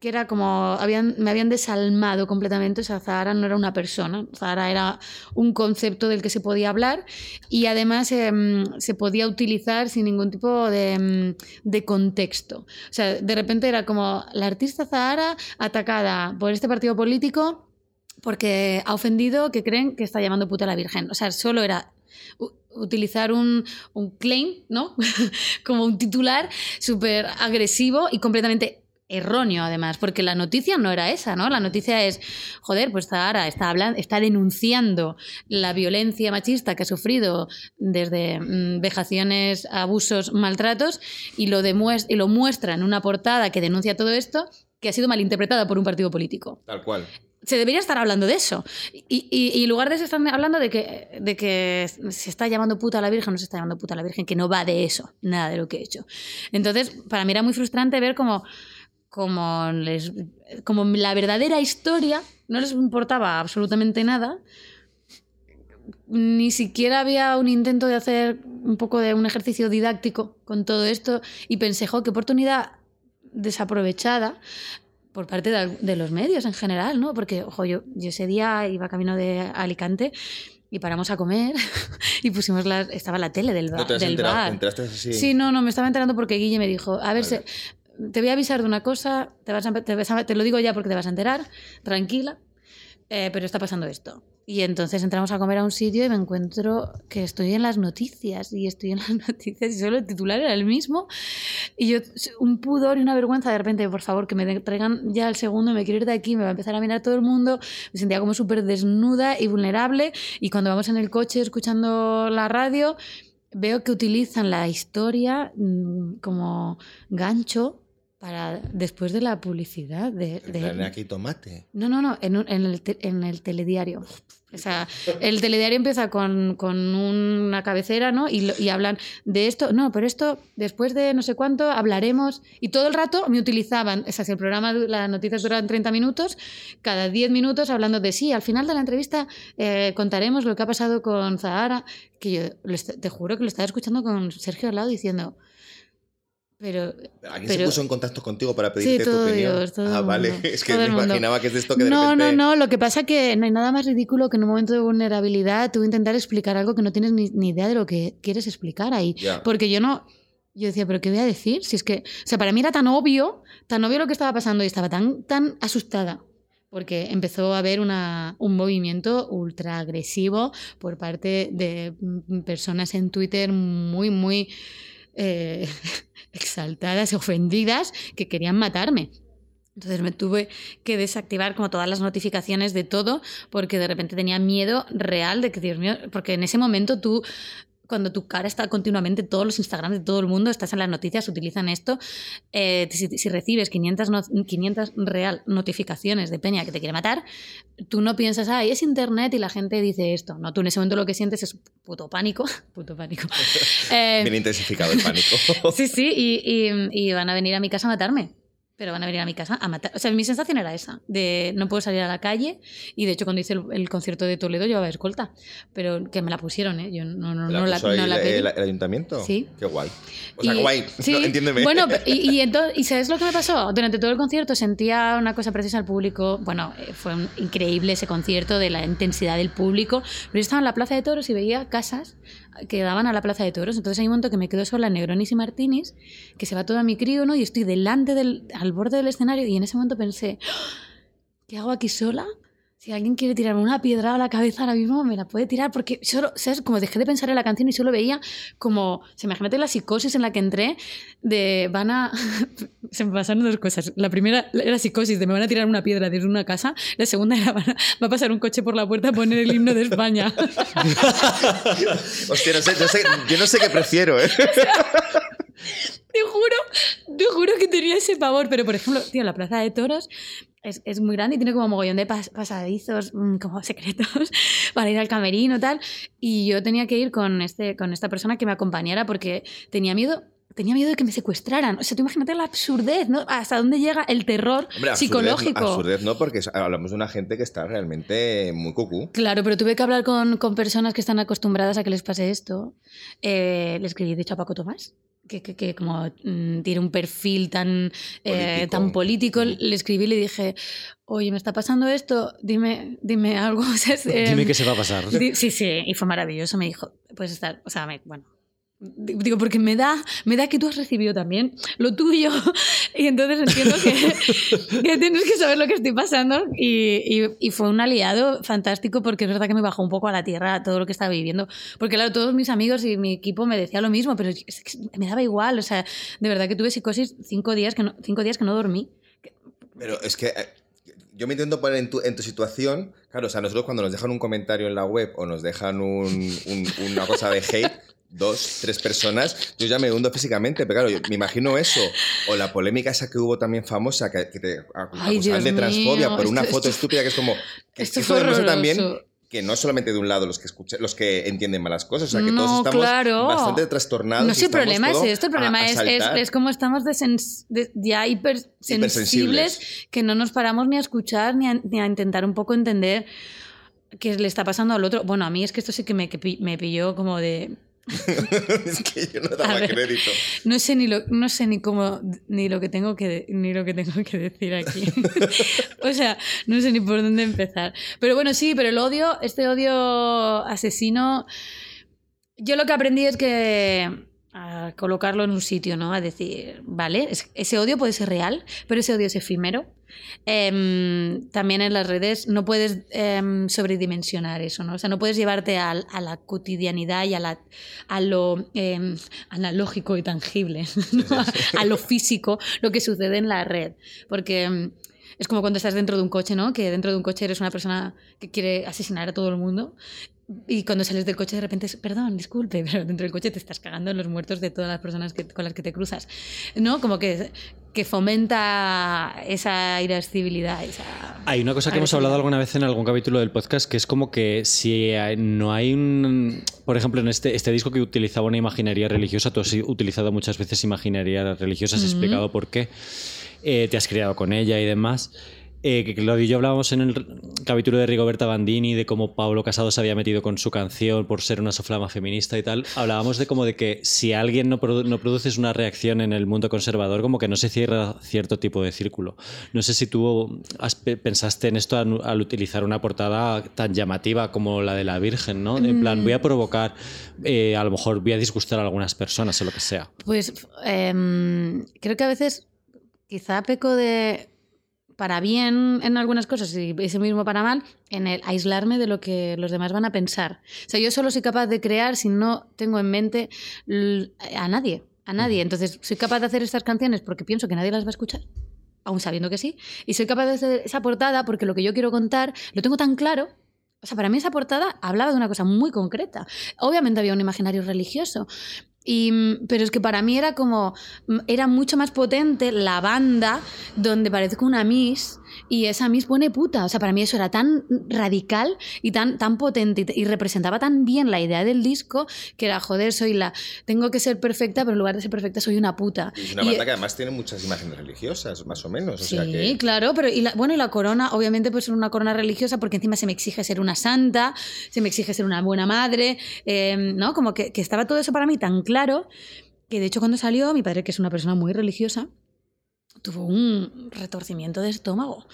que era como, habían, me habían desalmado completamente, o sea, Zahara no era una persona, Zahara era un concepto del que se podía hablar y además em, se podía utilizar sin ningún tipo de, em, de contexto. O sea, de repente era como la artista Zahara atacada por este partido político porque ha ofendido que creen que está llamando puta a la Virgen. O sea, solo era utilizar un, un claim, ¿no? Como un titular súper agresivo y completamente erróneo además, porque la noticia no era esa, ¿no? La noticia es, joder, pues Zahara está, hablando, está denunciando la violencia machista que ha sufrido desde mm, vejaciones, abusos, maltratos y lo, y lo muestra en una portada que denuncia todo esto que ha sido malinterpretada por un partido político Tal cual. se debería estar hablando de eso. Y, y- y en lugar de eso están hablando de que, de que se está llamando puta a la Virgen, no se está llamando puta a la Virgen, que no va de eso, nada de lo que he hecho. Entonces, para mí era muy frustrante ver como, como, les, como la verdadera historia no les importaba absolutamente nada. Ni siquiera había un intento de hacer un poco de un ejercicio didáctico con todo esto y pensé, jo, qué oportunidad desaprovechada por parte de, de los medios en general, ¿no? Porque, ojo, yo, yo ese día iba camino de Alicante y paramos a comer y pusimos la, estaba la tele del, ba- ¿No te has del enterado? bar. ¿Te enteraste así? Sí, no, no, me estaba enterando porque Guille me dijo, a ver, Vale. se- te voy a avisar de una cosa, te, vas a, te, vas a- te lo digo ya porque te vas a enterar, tranquila, eh, pero está pasando esto. Y entonces entramos a comer a un sitio y me encuentro que estoy en las noticias y estoy en las noticias y solo el titular era el mismo. Y yo, un pudor y una vergüenza de repente, por favor, que me traigan ya el segundo, me quiero ir de aquí, me va a empezar a mirar todo el mundo. Me sentía como súper desnuda y vulnerable. Y cuando vamos en el coche escuchando la radio, veo que utilizan la historia mm, como gancho para después de la publicidad de, aquí tomate. no, no, no, en, un- en el, te- en el telediario. O sea, el telediario empieza con, con una cabecera, ¿no? Y, y hablan de esto, no, pero esto después de no sé cuánto hablaremos. Y todo el rato me utilizaban, o sea, si el programa, las noticias duran 30 minutos, cada 10 minutos hablando de sí, al final de la entrevista eh, contaremos lo que ha pasado con Zahara, que yo te juro que lo estaba escuchando con Sergio al lado diciendo, pero ¿Alguien se Pero- puso en contacto contigo para Sí, pedirte tu opinión? Dios, ah, vale. mundo, Es que me imaginaba que es de esto que de no, repente... no, no. Lo que pasa que no hay nada más ridículo que en un momento de vulnerabilidad tú intentar explicar algo que no tienes ni, ni idea de lo que quieres explicar ahí. Porque yo no. Yo decía, ¿pero qué voy a decir? Si es que. O sea, para mí era tan obvio, tan obvio lo que estaba pasando y estaba tan, tan asustada. Porque empezó a haber una, un movimiento ultra agresivo por parte de mm, personas en Twitter muy, muy eh, exaltadas ofendidas que querían matarme. Entonces me tuve que desactivar como todas las notificaciones de todo porque de repente tenía miedo real de que, Dios mío, porque en ese momento tú, cuando tu cara está continuamente, todos los Instagrams de todo el mundo, estás en las noticias, utilizan esto, eh, si, si recibes 500, no- 500 real notificaciones de peña que te quiere matar, tú no piensas, ay, es internet y la gente dice esto. No, tú en ese momento lo que sientes es puto pánico, puto pánico. Eh, Bien intensificado el pánico. Sí, sí, y, y- y van a venir a mi casa a matarme. Pero van a venir a mi casa a matar. O sea, mi sensación era esa, de no puedo salir a la calle. Y de hecho, cuando hice el, el concierto de Toledo, llevaba escolta. Pero que me la pusieron, ¿eh? Yo no, no, ¿La no, la, no la pedí. el- el ayuntamiento? Sí. Qué guay. O sea, Y- guay. sí, No, entiéndeme. Bueno, y, y entonces, ¿y sabes lo que me pasó? Durante todo el concierto sentía una cosa preciosa al público. Bueno, eh, fue un- increíble ese concierto de la intensidad del público. Pero yo estaba en la Plaza de Toros y veía casas que daban a la Plaza de Toros. Entonces hay un momento que me quedo sola Negronis y Martínez, que se va toda mi crío, ¿no? Y estoy delante del, al borde del escenario y en ese momento pensé, "¡Ah! ¿qué hago aquí sola? Si alguien quiere tirarme una piedra a la cabeza ahora mismo, me la puede tirar, porque solo, ¿sabes? Como dejé de pensar en la canción y solo veía como, se me imagínate la psicosis en la que entré, de van a, se me pasaron dos cosas. La primera era psicosis, de me van a tirar una piedra desde una casa, la segunda era, van a- va a pasar un coche por la puerta a poner el himno de España. Hostia, no sé, no sé- yo no sé qué prefiero, ¿eh? Te juro, te juro que tenía ese pavor. Pero, por ejemplo, tío, la plaza de toros es, es muy grande y tiene como mogollón de pas- pasadizos, mm, como secretos, para ir al camerino tal. Y yo tenía que ir con, este, con esta persona que me acompañara porque tenía miedo. Tenía miedo de que me secuestraran. O sea, tú imagínate la absurdez, ¿no? Hasta dónde llega el terror Hombre, absurdez- psicológico. Absurdez no, porque hablamos de una gente que está realmente muy cucú. Claro, pero tuve que hablar con, con personas que están acostumbradas a que les pase esto. Eh, le escribí, de hecho, a Paco Tomás, que, que, que como mm, tiene un perfil tan eh, Político. tan político, le escribí y le dije, oye, me está pasando esto, dime, dime algo. O sea, es, eh, Dime qué se va a pasar. Sí, sí, y fue maravilloso. Me dijo, puedes estar, o sea, me- bueno. Digo, porque me da, me da que tú has recibido también lo tuyo. Y entonces entiendo que, que tienes que saber lo que estoy pasando. Y, y- y fue un aliado fantástico porque es verdad que me bajó un poco a la tierra todo lo que estaba viviendo. Porque claro, todos mis amigos y mi equipo me decían lo mismo, pero me daba igual. O sea, de verdad que tuve psicosis cinco días que no, cinco días que no dormí. Pero es que eh, yo me intento poner en tu, en tu situación. Claro, o sea, nosotros cuando nos dejan un comentario en la web o nos dejan un- un- una cosa de hate, dos, tres personas, yo ya me hundo físicamente. Pero claro, yo me imagino eso. O la polémica esa que hubo también famosa, que, que te acusaban de transfobia mío, por una esto- foto esto- estúpida que es como... Que esto esto fue también que no solamente de un lado los que escuchan, los que entienden malas cosas, o sea, que todos No, estamos claro. bastante trastornados. No sé, el problema es esto, el problema a- a es, es, como estamos de sens- de- ya hipersensibles que no nos paramos ni a escuchar ni a, ni a intentar un poco entender qué le está pasando al otro. Bueno, a mí es que esto sí que me, que me pilló como de... es que yo no daba ver. crédito. No sé ni lo, no sé ni cómo ni lo que tengo que ni lo que tengo que decir aquí. o sea, no sé ni por dónde empezar. Pero bueno, sí, pero el odio, este odio asesino, yo lo que aprendí es que a colocarlo en un sitio, ¿no? A decir, vale, es- ese odio puede ser real, pero ese odio es efímero. Em, también en las redes no puedes em, sobredimensionar eso, ¿no? O sea, no puedes llevarte a, la cotidianidad y a, la, a lo em, analógico y tangible, ¿no? a lo físico, lo que sucede en la red. Porque es como cuando estás dentro de un coche, ¿no? Que dentro de un coche eres una persona que quiere asesinar a todo el mundo. Y cuando sales del coche de repente es, perdón, disculpe, pero dentro del coche te estás cagando en los muertos de todas las personas que- con las que te cruzas. ¿No? Como que, que fomenta esa irascibilidad. Esa Hay una cosa que hemos hablado alguna vez en algún capítulo del podcast que es como que si no hay un... Por ejemplo, en este, este disco que utilizaba una imaginería religiosa, tú has utilizado muchas veces imaginería religiosa, has explicado por qué, eh, te has criado con ella y demás. Eh, que Claudio y yo hablábamos en el capítulo de Rigoberta Bandini de cómo Pablo Casado se había metido con su canción por ser una soflama feminista y tal. Hablábamos de como de que si alguien no, produ- no produces una reacción en el mundo conservador, como que no se cierra cierto tipo de círculo. No sé si tú has pensaste en esto al, al utilizar una portada tan llamativa como la de la Virgen, ¿no? En plan, voy a provocar, eh, a lo mejor voy a disgustar a algunas personas o lo que sea. Pues em, creo que a veces quizá peco de para bien en algunas cosas y ese mismo para mal en el aislarme de lo que los demás van a pensar. O sea, yo solo soy capaz de crear si no tengo en mente a nadie, a nadie. Entonces, soy capaz de hacer estas canciones porque pienso que nadie las va a escuchar. aún sabiendo que sí, y soy capaz de hacer esa portada porque lo que yo quiero contar lo tengo tan claro. O sea, para mí esa portada hablaba de una cosa muy concreta. Obviamente había un imaginario religioso, y, mm, pero es que para mí era como, mm, era mucho más potente la banda donde parezco una Miss y esa Miss pone puta. O sea, para mí eso era tan radical y tan, tan potente y, y representaba tan bien la idea del disco que era, joder, soy la, tengo que ser perfecta, pero en lugar de ser perfecta soy una puta. Es una Y- banda que además tiene muchas imágenes religiosas, más o menos. O Sí, sea que... claro, pero y la, bueno, y la corona, obviamente, pues ser una corona religiosa, porque encima se me exige ser una santa, se me exige ser una buena madre, eh, ¿no? Como que, que estaba todo eso para mí tan claro que de hecho cuando salió, mi padre, que es una persona muy religiosa, tuvo un retorcimiento de estómago.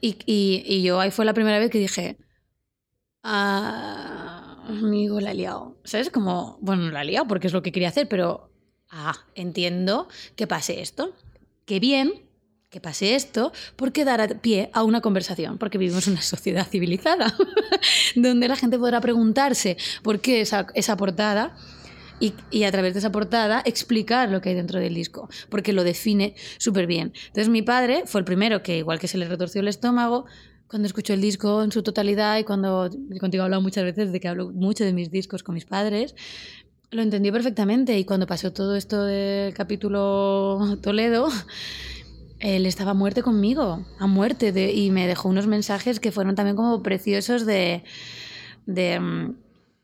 Y, y- y yo ahí fue la primera vez que dije, ah, amigo, la he liado. ¿Sabes? Como, bueno, la he liado porque es lo que quería hacer, pero, ah, entiendo que pase esto. Qué bien que pase esto, porque dará pie a una conversación, porque vivimos en una sociedad civilizada, donde la gente podrá preguntarse por qué esa, esa portada y, a través de esa portada explicar lo que hay dentro del disco, porque lo define súper bien. Entonces mi padre fue el primero que, igual que se le retorció el estómago, cuando escuchó el disco en su totalidad y cuando contigo he hablado muchas veces de que hablo mucho de mis discos con mis padres, lo entendió perfectamente y cuando pasó todo esto del capítulo Toledo, él estaba a muerte conmigo, a muerte, y me dejó unos mensajes que fueron también como preciosos de... de mm,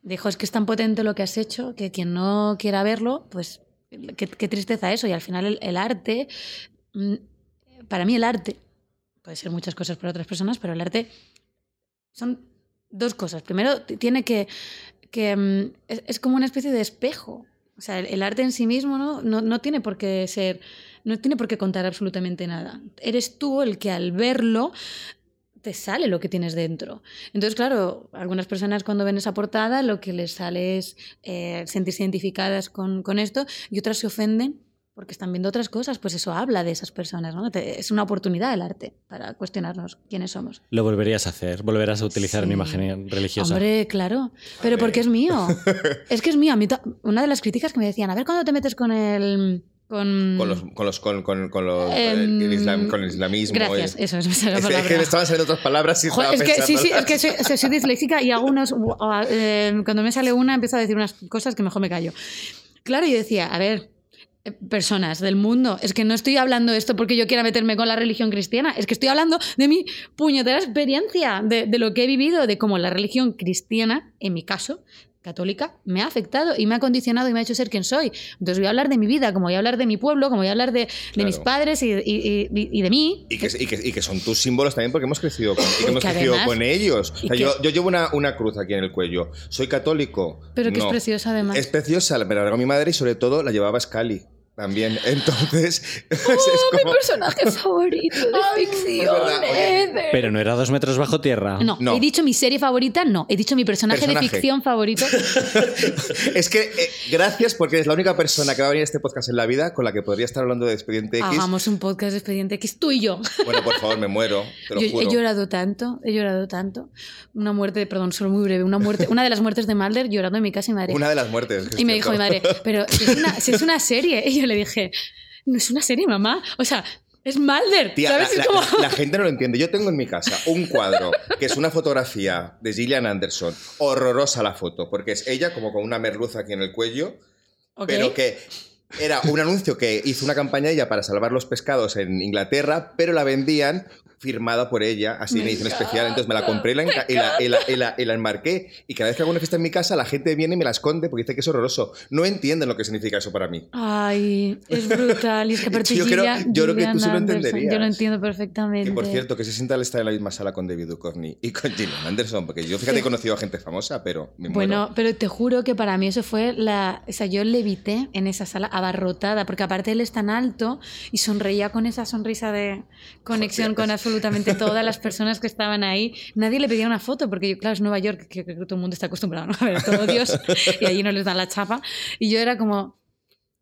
dijo, es que es tan potente lo que has hecho que quien no quiera verlo, pues qué, tristeza eso. Y al final el, arte, mm, para mí el arte, puede ser muchas cosas para otras personas, pero el arte son dos cosas. Primero, tiene que, mm, es, es como una especie de espejo. O sea, el, el arte en sí mismo ¿no? No, no tiene por qué ser, no tiene por qué contar absolutamente nada. Eres tú el que al verlo te sale lo que tienes dentro. Entonces, claro, algunas personas cuando ven esa portada lo que les sale es eh, sentirse identificadas con, con esto y otras se ofenden porque están viendo otras cosas. Pues eso habla de esas personas, ¿no? Es una oportunidad el arte para cuestionarnos quiénes somos. Lo volverías a hacer, volverás a utilizar Sí. una imagen religiosa. Hombre, claro. Pero porque es mío. es que es mío. A mí ta- una de las críticas que me decían, a ver cuándo te metes con el... Con, Con los, con los, con, con, con los, Em, el islam- con el islamismo. Gracias, eso es esa la Es que, es que me estaban saliendo otras palabras y Joder, es que sí, sí, es que soy, sea, soy disléxica y hago unos. eh, cuando me sale una, empiezo a decir unas cosas que mejor me callo. Claro, yo decía, a ver, eh, personas del mundo, es que no estoy hablando esto porque yo quiera meterme con la religión cristiana, es que estoy hablando de mi puñetera experiencia, de, de lo que he vivido, de cómo la religión cristiana, en mi caso, católica, me ha afectado y me ha condicionado y me ha hecho ser quien soy. Entonces voy a hablar de mi vida, como voy a hablar de mi pueblo, como voy a hablar de, de mis padres y, y- y- y de mí. Y que, son tus símbolos también porque hemos crecido con, y que hemos que crecido además- con ellos. O sea, yo, yo llevo una, una cruz aquí en el cuello. Soy católico. Pero que No. es preciosa además. Es preciosa, me la regaló mi madre y sobre todo la llevaba Scali también. Entonces, es mi personaje favorito de ficción. ever. Pero no era dos metros bajo tierra. No, No. he dicho mi serie favorita, no. He dicho mi personaje, Personaje. de ficción favorito. Es que eh, gracias porque eres la única persona que va a venir a este podcast en la vida con la que podría estar hablando de Expediente X. Hagamos un podcast de Expediente X, tú y yo. Bueno, por favor, me muero, te lo Yo juro. he llorado tanto, he llorado tanto. Una muerte, perdón, solo muy breve, una muerte, una de las muertes de Mulder llorando en mi casa y madre. Una de las muertes. es y me dijo mi madre, pero si es, una, si es una serie. Y yo le dije, no es una serie, mamá. O sea, es Mulder. Tía, ¿Sabes? la, Es como- la- la gente no lo entiende. Yo tengo en mi casa un cuadro que es una fotografía de Gillian Anderson. Horrorosa la foto, porque es ella como con una merluza aquí en el cuello, pero que era un anuncio que hizo una campaña ella para salvar los pescados en Inglaterra, pero la vendían firmada por ella, así en edición especial. Entonces me la compré y la, y la- y la- y la- y la enmarqué. Y cada vez que hago una fiesta en mi casa, la gente viene y me la esconde porque dice que es horroroso. No entienden lo que significa eso para mí. Ay, es brutal. Y es que aparte Yo creo- yo creo que tú sí lo entenderías. Yo lo entiendo perfectamente. Que por cierto, que se sienta al estar en la misma sala con David Duchovny y con Gillian Anderson, porque yo fíjate he conocido a gente famosa, pero me Bueno, muero. pero te juro que para mí eso fue la... O sea, yo levité en esa sala abarrotada, porque aparte él es tan alto y sonreía con esa sonrisa de conexión con absolutamente todas las personas que estaban ahí. Nadie le pedía una foto, porque yo, claro, es Nueva York, que, que todo el mundo está acostumbrado ¿no? a ver a todo Dios, y allí no les dan la chapa. Y yo era como...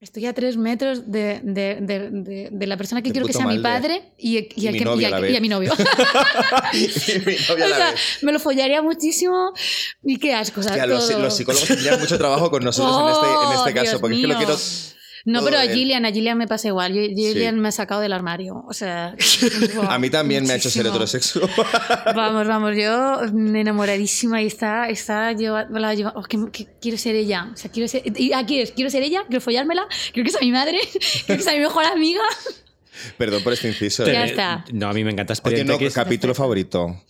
Estoy a tres metros de, de- de- de- la persona que quiero que sea mi padre y, y, Y al mi que- a y a mi novio. Mi novia O sea, me lo follaría muchísimo y qué asco. o sea, Hostia, los, todo. los psicólogos tendrían mucho trabajo con nosotros en este, en Oh, este caso, Dios porque es que lo mío. quiero. No, pero a él. Gillian, a Gillian me pasa igual. Yo- Gillian Sí. me ha sacado del armario. O sea, A mí también me ha hecho ser heterosexual. Vamos, vamos, yo enamoradísima y está, está lleva- la lleva- oh, que, que quiero ser ella. O sea, quiero ser. Y aquí es, quiero ser ella, quiero follármela, quiero que sea mi madre, quiero que sea mi mejor amiga. Perdón por este inciso. Ya ¿eh? está. No, a mí me encanta Oye, no, X. capítulo favorito.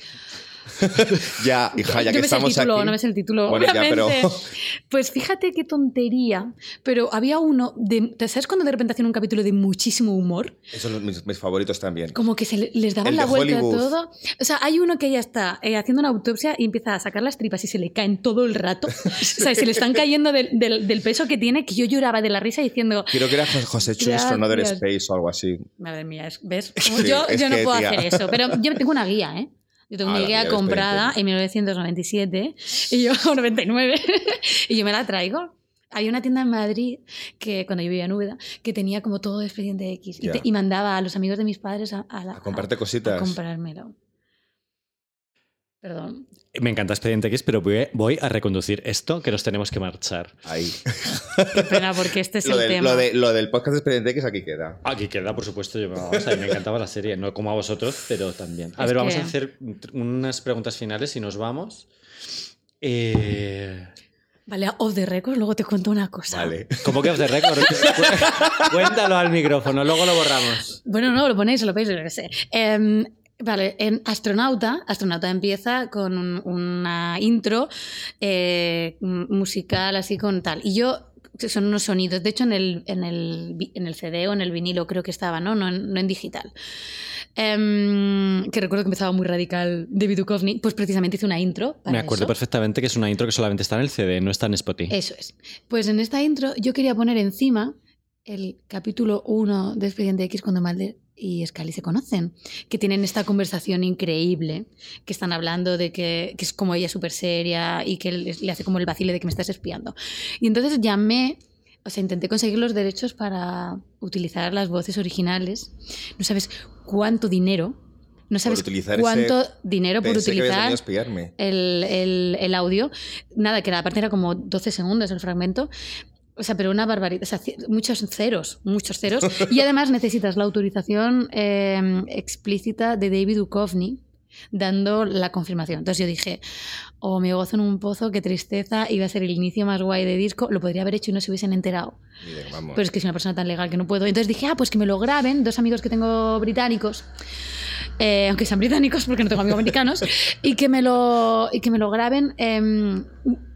ya, hija, ya que estamos título, aquí. no me sé el título, Bueno, ya, pero- obviamente. Pues fíjate qué tontería. Pero había uno, de, ¿te ¿sabes cuando de repente hacían un capítulo de muchísimo humor? Esos son mis, mis favoritos también. Como que se le- les daban El la vuelta Hollywood. a todo. O sea, hay uno que ya está eh, haciendo una autopsia y empieza a sacar las tripas y se le caen todo el rato. O sea, se le están cayendo del, del- del peso que tiene, que yo lloraba de la risa diciendo, Creo que era José- Chu Gracias. Astronaut Space o algo así. madre mía, es- ¿ves? Sí, yo no que, puedo tía. hacer eso. Pero yo tengo una guía, ¿eh? Yo tengo Ah, guía de comprada en 1997 y yo, o 99, y yo me la traigo. Hay una tienda en Madrid que cuando yo vivía en Úbeda que tenía como todo de expediente X y, Ya. te- y mandaba a los amigos de mis padres a, a la- A comprarte cositas. a comprármelo. Perdón. Me encanta Expediente X, pero voy, voy a reconducir esto, que nos tenemos que marchar. Ahí. Qué pena porque este es lo, el del, tema. lo, de- lo del podcast de Expediente X aquí queda. Aquí queda, por supuesto. Yo, vamos, a mí me encantaba la serie, no como a vosotros, pero también. A Es ver, vamos a que- hacer unas preguntas finales y nos vamos. Eh, Vale, off the record, luego te cuento una cosa. Vale. ¿Cómo que off the record? Cuéntalo al micrófono, luego lo borramos. Bueno, no, lo ponéis, lo ponéis, yo qué sé. Em, vale, en Astronauta, Astronauta empieza con un- una intro eh, musical así con tal. Y yo, son unos sonidos, de hecho en el, en el, en el CD o en el vinilo creo que estaba, ¿no? No en, no en digital. Em, que recuerdo que empezaba muy radical David Duchovny, pues precisamente hice una intro. Para Me acuerdo eso. perfectamente que es una intro que solamente está en el CD, no está en Spotify. Eso es. Pues en esta intro yo quería poner encima el capítulo 1 de Expediente X cuando Mulder y Scully se conocen, que tienen esta conversación increíble, que están hablando de que, que es como ella súper seria y que le, le hace como el vacile de que me estás espiando. Y entonces llamé, o sea, intenté conseguir los derechos para utilizar las voces originales. No sabes cuánto dinero, no sabes cuánto dinero por utilizar el, el- el audio. Nada, que aparte era como 12 segundos el fragmento. O sea, pero una barbaridad. O sea, muchos ceros, muchos ceros. Y además necesitas la autorización eh, explícita de David Duchovny dando la confirmación. Entonces yo dije, oh, me gozo en un pozo, qué tristeza, iba a ser el inicio más guay de disco, lo podría haber hecho y no se hubiesen enterado. Vamos. Pero es que soy una persona tan legal que no puedo. Entonces dije, ah, pues que me lo graben, dos amigos que tengo británicos, eh, aunque sean británicos porque no tengo amigos americanos, y que me lo, y que me lo graben em,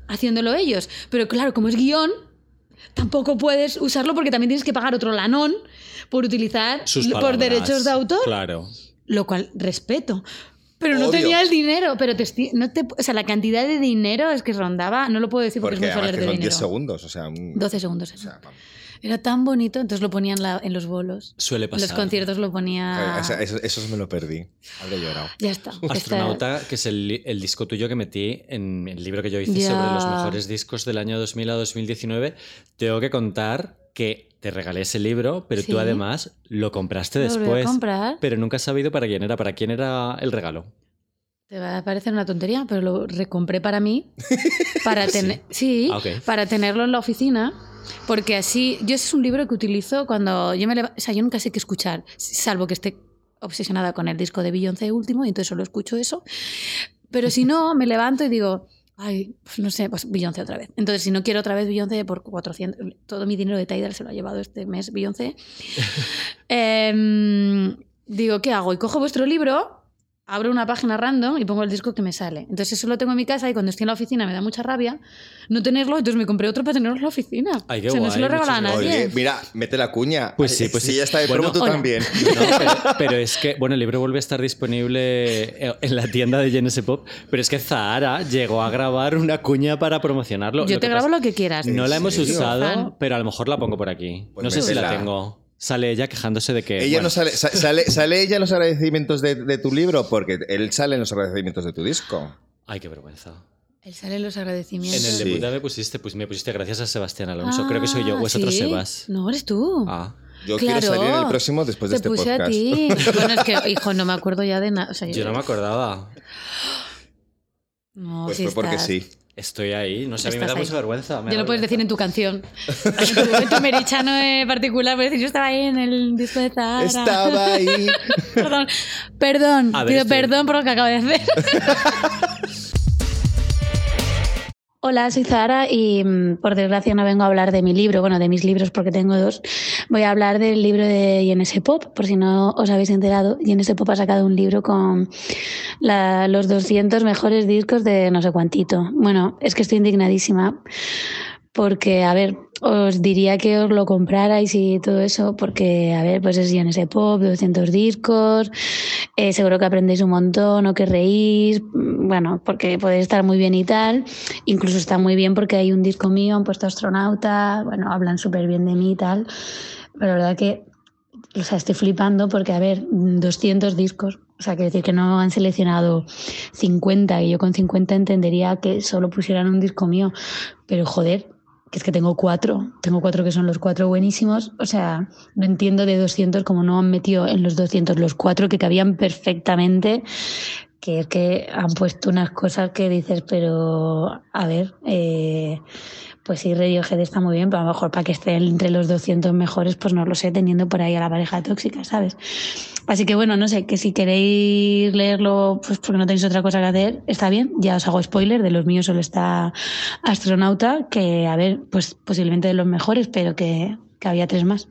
haciéndolo ellos. Pero claro, como es guion, tampoco puedes usarlo porque también tienes que pagar otro lanón por utilizar Sus por derechos de autor, Claro. lo cual respeto. Pero no tenía el dinero, pero te, no te, o sea, la cantidad de dinero es que rondaba, no lo puedo decir porque, Porque es muy de son 10 dinero. segundos, o sea... un- 12 segundos. o sea. Era tan bonito, entonces lo ponían la- en los bolos. Suele En los pasar. conciertos lo ponía. Eso, eso me lo perdí. Habría llorado. Ya está. Astronauta, que es el, disco tuyo que metí en el libro que yo hice Ya. sobre los mejores discos del año 2000 a 2019, tengo que contar que te regalé ese libro, pero Sí. tú además lo compraste Lo volví a después. comprar. Pero nunca has sabido para quién era. ¿Para quién era el regalo? Te va a parecer una tontería, pero lo recompré para mí. Para tener. Sí, Ah, para tenerlo en la oficina. Porque así. Yo ese es un libro que utilizo cuando yo me leva- O sea, yo nunca sé qué escuchar, salvo que esté obsesionada con el disco de Beyoncé último, y entonces solo escucho eso. Pero si no, me levanto y digo. Ay, pues no sé, pues Beyoncé otra vez. Entonces, si no quiero otra vez Beyoncé por 400, todo mi dinero de Tidal se lo ha llevado este mes Beyoncé. Em, digo, ¿qué hago? Y cojo vuestro libro, abro una página random y pongo el disco que me sale. Entonces eso lo tengo en mi casa y cuando estoy en la oficina me da mucha rabia no tenerlo, entonces me compré otro para tenerlo en la oficina. Ay, qué o sea, no guay, se lo a nadie. Oye, mira, mete la cuña. Pues sí, pues si sí. ya está de Bueno, promo, tú también. No, pero, pero es que, bueno, el libro vuelve a estar disponible en la tienda de Genesis Pop, pero es que Zahara llegó a grabar una cuña para promocionarlo. Yo Lo te grabo pasa- lo que quieras. No la ¿En hemos serio? usado, pero a lo mejor la pongo por aquí. Pues no sé si la tengo. Sale ella quejándose de que. Ella bueno, no sale, sa- sale, sale ella en los agradecimientos de, de tu libro porque él sale en los agradecimientos de tu disco. Ay, qué vergüenza. Él sale en los En agradecimientos. el Sí. de puta me pusiste, pues me pusiste gracias a Sebastián Alonso. Creo que soy yo, o es Ah, otro. Sebas. No, eres tú. Ah. Yo Claro. quiero salir en el próximo después de Te este puse podcast. a ti. Bueno, es que, hijo, no me acuerdo ya de nada. O sea, Yo no me acordaba. No, Pues sí fue porque estás. sí. Estoy ahí. No sé, a mí me da ahí. mucha vergüenza. me Ya lo puedes decir en tu canción. En tu merichano en particular, puedes decir, yo estaba ahí en el disco de Zahara. Estaba ahí. Perdón, perdón, pido estoy- perdón por lo que acabo de hacer. Hola, soy Zara y mm, por desgracia no vengo a hablar de mi libro, bueno, de mis libros porque tengo dos. Voy a hablar del libro de INS Pop, por si no os habéis enterado. INS Pop ha sacado un libro con la- los 200 mejores discos de no sé cuántito. Bueno, es que estoy indignadísima porque, a ver, os diría que os lo comprarais y todo eso, porque, a ver, pues es INS Pop, 200 discos, eh, seguro que aprendéis un montón o que reís, mm, bueno, porque podéis estar muy bien y tal, incluso está muy bien porque hay un disco mío, han puesto astronauta, bueno, hablan súper bien de mí y tal, pero la verdad que, o sea, estoy flipando porque, a ver, 200 discos, o sea, quiere decir que no han seleccionado 50, y yo con 50 entendería que solo pusieran un disco mío, pero joder, que es que tengo cuatro, tengo cuatro que son los cuatro buenísimos, o sea, no entiendo de 200 como no han metido en los 200 los cuatro que cabían perfectamente, que es que han puesto unas cosas que dices, pero a ver, eh, pues sí, Radiohead está muy bien, pero a lo mejor para que esté entre los 200 mejores, pues no lo sé, teniendo por ahí a la pareja tóxica, ¿sabes? Así que bueno, no sé, que si queréis leerlo, pues porque no tenéis otra cosa que hacer, está bien, ya os hago spoiler, de los míos solo está Astronauta, que a ver, pues posiblemente de los mejores, pero que, que había tres más.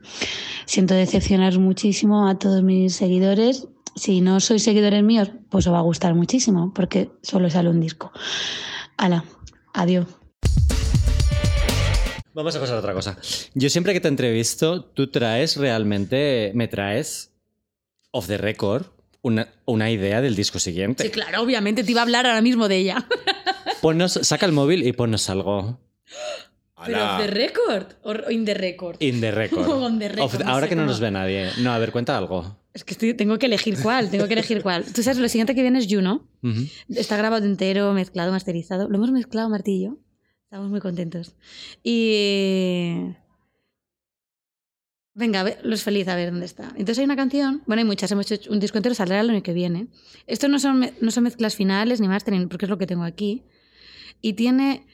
Siento decepcionaros muchísimo a todos mis seguidores. Si no sois seguidores míos, pues os va a gustar muchísimo, porque solo sale un disco. Hala, adiós. Vamos a pasar a otra cosa. Yo siempre que te entrevisto, tú traes realmente, me traes off the record una, una idea del disco siguiente. Sí, claro, obviamente te iba a hablar ahora mismo de ella. Ponnos, saca el móvil y ponnos algo. Pero off the record o in the record. In the record. On the record, Off the- no ahora sé que no nos ve nadie. No, a ver, cuenta algo. Es que estoy- tengo que elegir cuál, tengo que elegir cuál. Tú sabes, lo siguiente que viene es Juno. Está grabado entero, mezclado, masterizado. Lo hemos mezclado, Martillo. Estamos muy contentos. Y. Venga, los feliz, a ver dónde está. Entonces hay una canción, bueno, hay muchas, hemos hecho un disco entero, saldrá el año que viene. Estos no son, no son mezclas finales ni mastering, porque es lo que tengo aquí. Y tiene.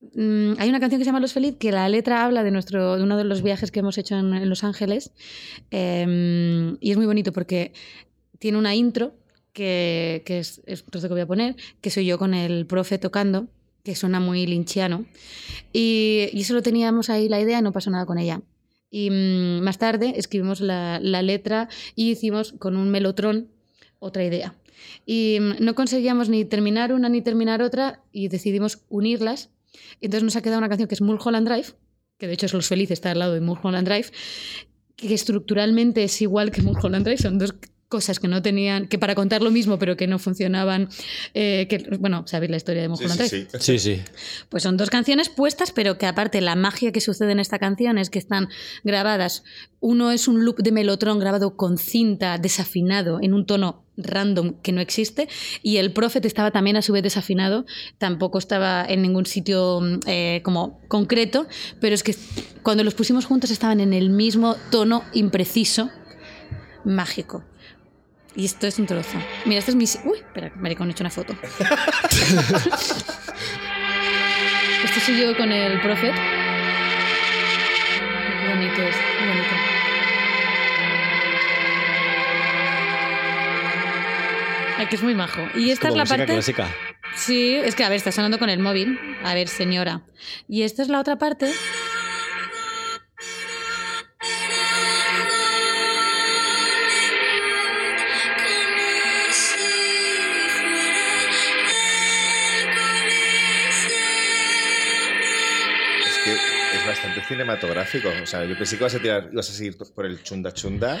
Mm, hay una canción que se llama Los Feliz, que la letra habla de, nuestro, de uno de los viajes que hemos hecho en, en Los Ángeles. Em, y es muy bonito porque tiene una intro, que, que es, es un trozo que voy a poner, que soy yo con el profe tocando, que suena muy linchiano. Y, y eso lo teníamos ahí la idea no pasó nada con ella. Y mm, más tarde escribimos la, la letra y hicimos con un melotrón otra idea. Y mm, no conseguíamos ni terminar una ni terminar otra y decidimos unirlas. Entonces nos ha quedado una canción que es Mulholland Drive, que de hecho es Los Felices, está al lado de Mulholland Drive, que estructuralmente es igual que Mulholland Drive, son dos cosas que no tenían, que para contar lo mismo pero que no funcionaban, eh, que, bueno, sabéis la historia de Sí, Mulholland sí, Drive. sí. Sí, sí. Pues son dos canciones puestas, pero que aparte la magia que sucede en esta canción es que están grabadas. Uno es un loop de melotron grabado con cinta desafinado en un tono random que no existe y el Prophet estaba también a su vez desafinado, tampoco estaba en ningún sitio mm, eh, como concreto, pero es que cuando los pusimos juntos estaban en el mismo tono impreciso, mágico. Y esto es un trozo. Mira, esto es mi... Uy, espera, maricón, he hecho una foto. Esto soy yo con el Prophet. Qué bonito es, qué bonito. Ay, que es muy majo. Y esta Como es la parte. clásica. Sí, es que a ver, está sonando con el móvil. A ver, señora. Y esta es la otra parte. Bastante cinematográfico. O sea, yo pensé que ibas a tirar, ibas a seguir por el chunda chunda.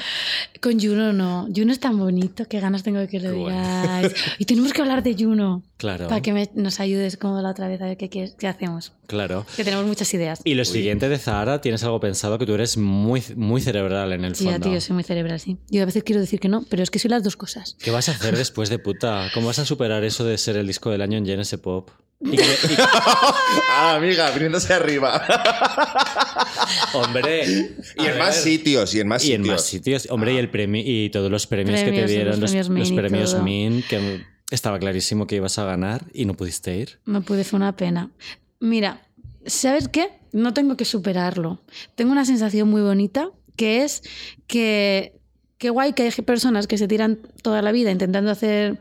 Con Juno no. Juno es tan bonito, qué ganas tengo de que lo bueno. digáis. Y tenemos que hablar de Juno. Claro. Para que me- nos ayudes como la otra vez a ver qué, hacemos. Claro. Que tenemos muchas ideas. Y lo siguiente de Zahara, tienes algo pensado que tú eres muy, muy cerebral en el Sí, fondo. a ti yo soy muy cerebral, sí. Yo a veces quiero decir que no, pero es que soy las dos cosas. ¿Qué vas a hacer después de puta? ¿Cómo vas a superar eso de ser el disco del año en GNS Pop? Y que- y- Ah, amiga, viniéndose arriba. hombre. Y en más sitios, y en más Y en sitios. más sitios. Hombre, y el premio y todos los premios, que te dieron, los los, premios los Min y premios todo. Min, que Estaba clarísimo que ibas a ganar y no pudiste ir. No pude, fue una pena. Mira, ¿sabes qué? No tengo que superarlo. Tengo una sensación muy bonita que es que qué guay que hay personas que se tiran toda la vida intentando hacer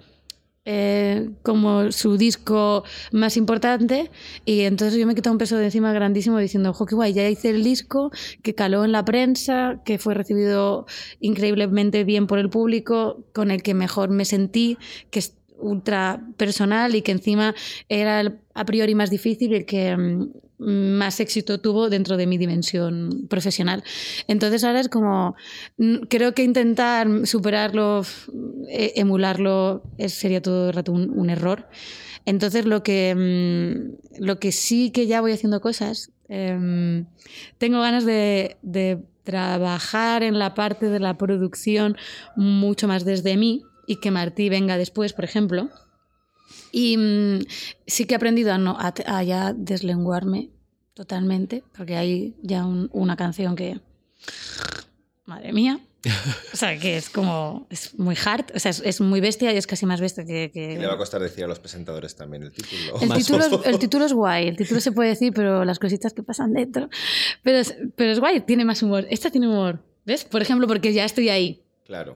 eh, como su disco más importante. Y entonces yo me quitado un peso de encima grandísimo diciendo, ojo, qué guay, ya hice el disco que caló en la prensa, que fue recibido increíblemente bien por el público, con el que mejor me sentí, que es ultra personal y que encima era el a priori más difícil y el que mm, más éxito tuvo dentro de mi dimensión profesional. Entonces ahora es como, mm, creo que intentar superarlo, eh, emularlo, sería todo el rato un, un error. Entonces lo que, mm, lo que sí que ya voy haciendo cosas, em, tengo ganas de, de trabajar en la parte de la producción mucho más desde mí y que Martí venga después, por ejemplo. Y mm, sí que he aprendido a, no, a, a ya deslenguarme totalmente, porque hay ya un- una canción que, madre mía, o sea, que es como, es muy hard, o sea, es, es muy bestia y es casi más bestia que... que- Y le va a costar decir a los presentadores también el título. el título, es, el título es guay, el título se puede decir, pero las cositas que pasan dentro. Pero es, pero es guay, tiene más humor. Esta tiene humor, ¿ves? Por ejemplo, porque ya estoy ahí. Claro.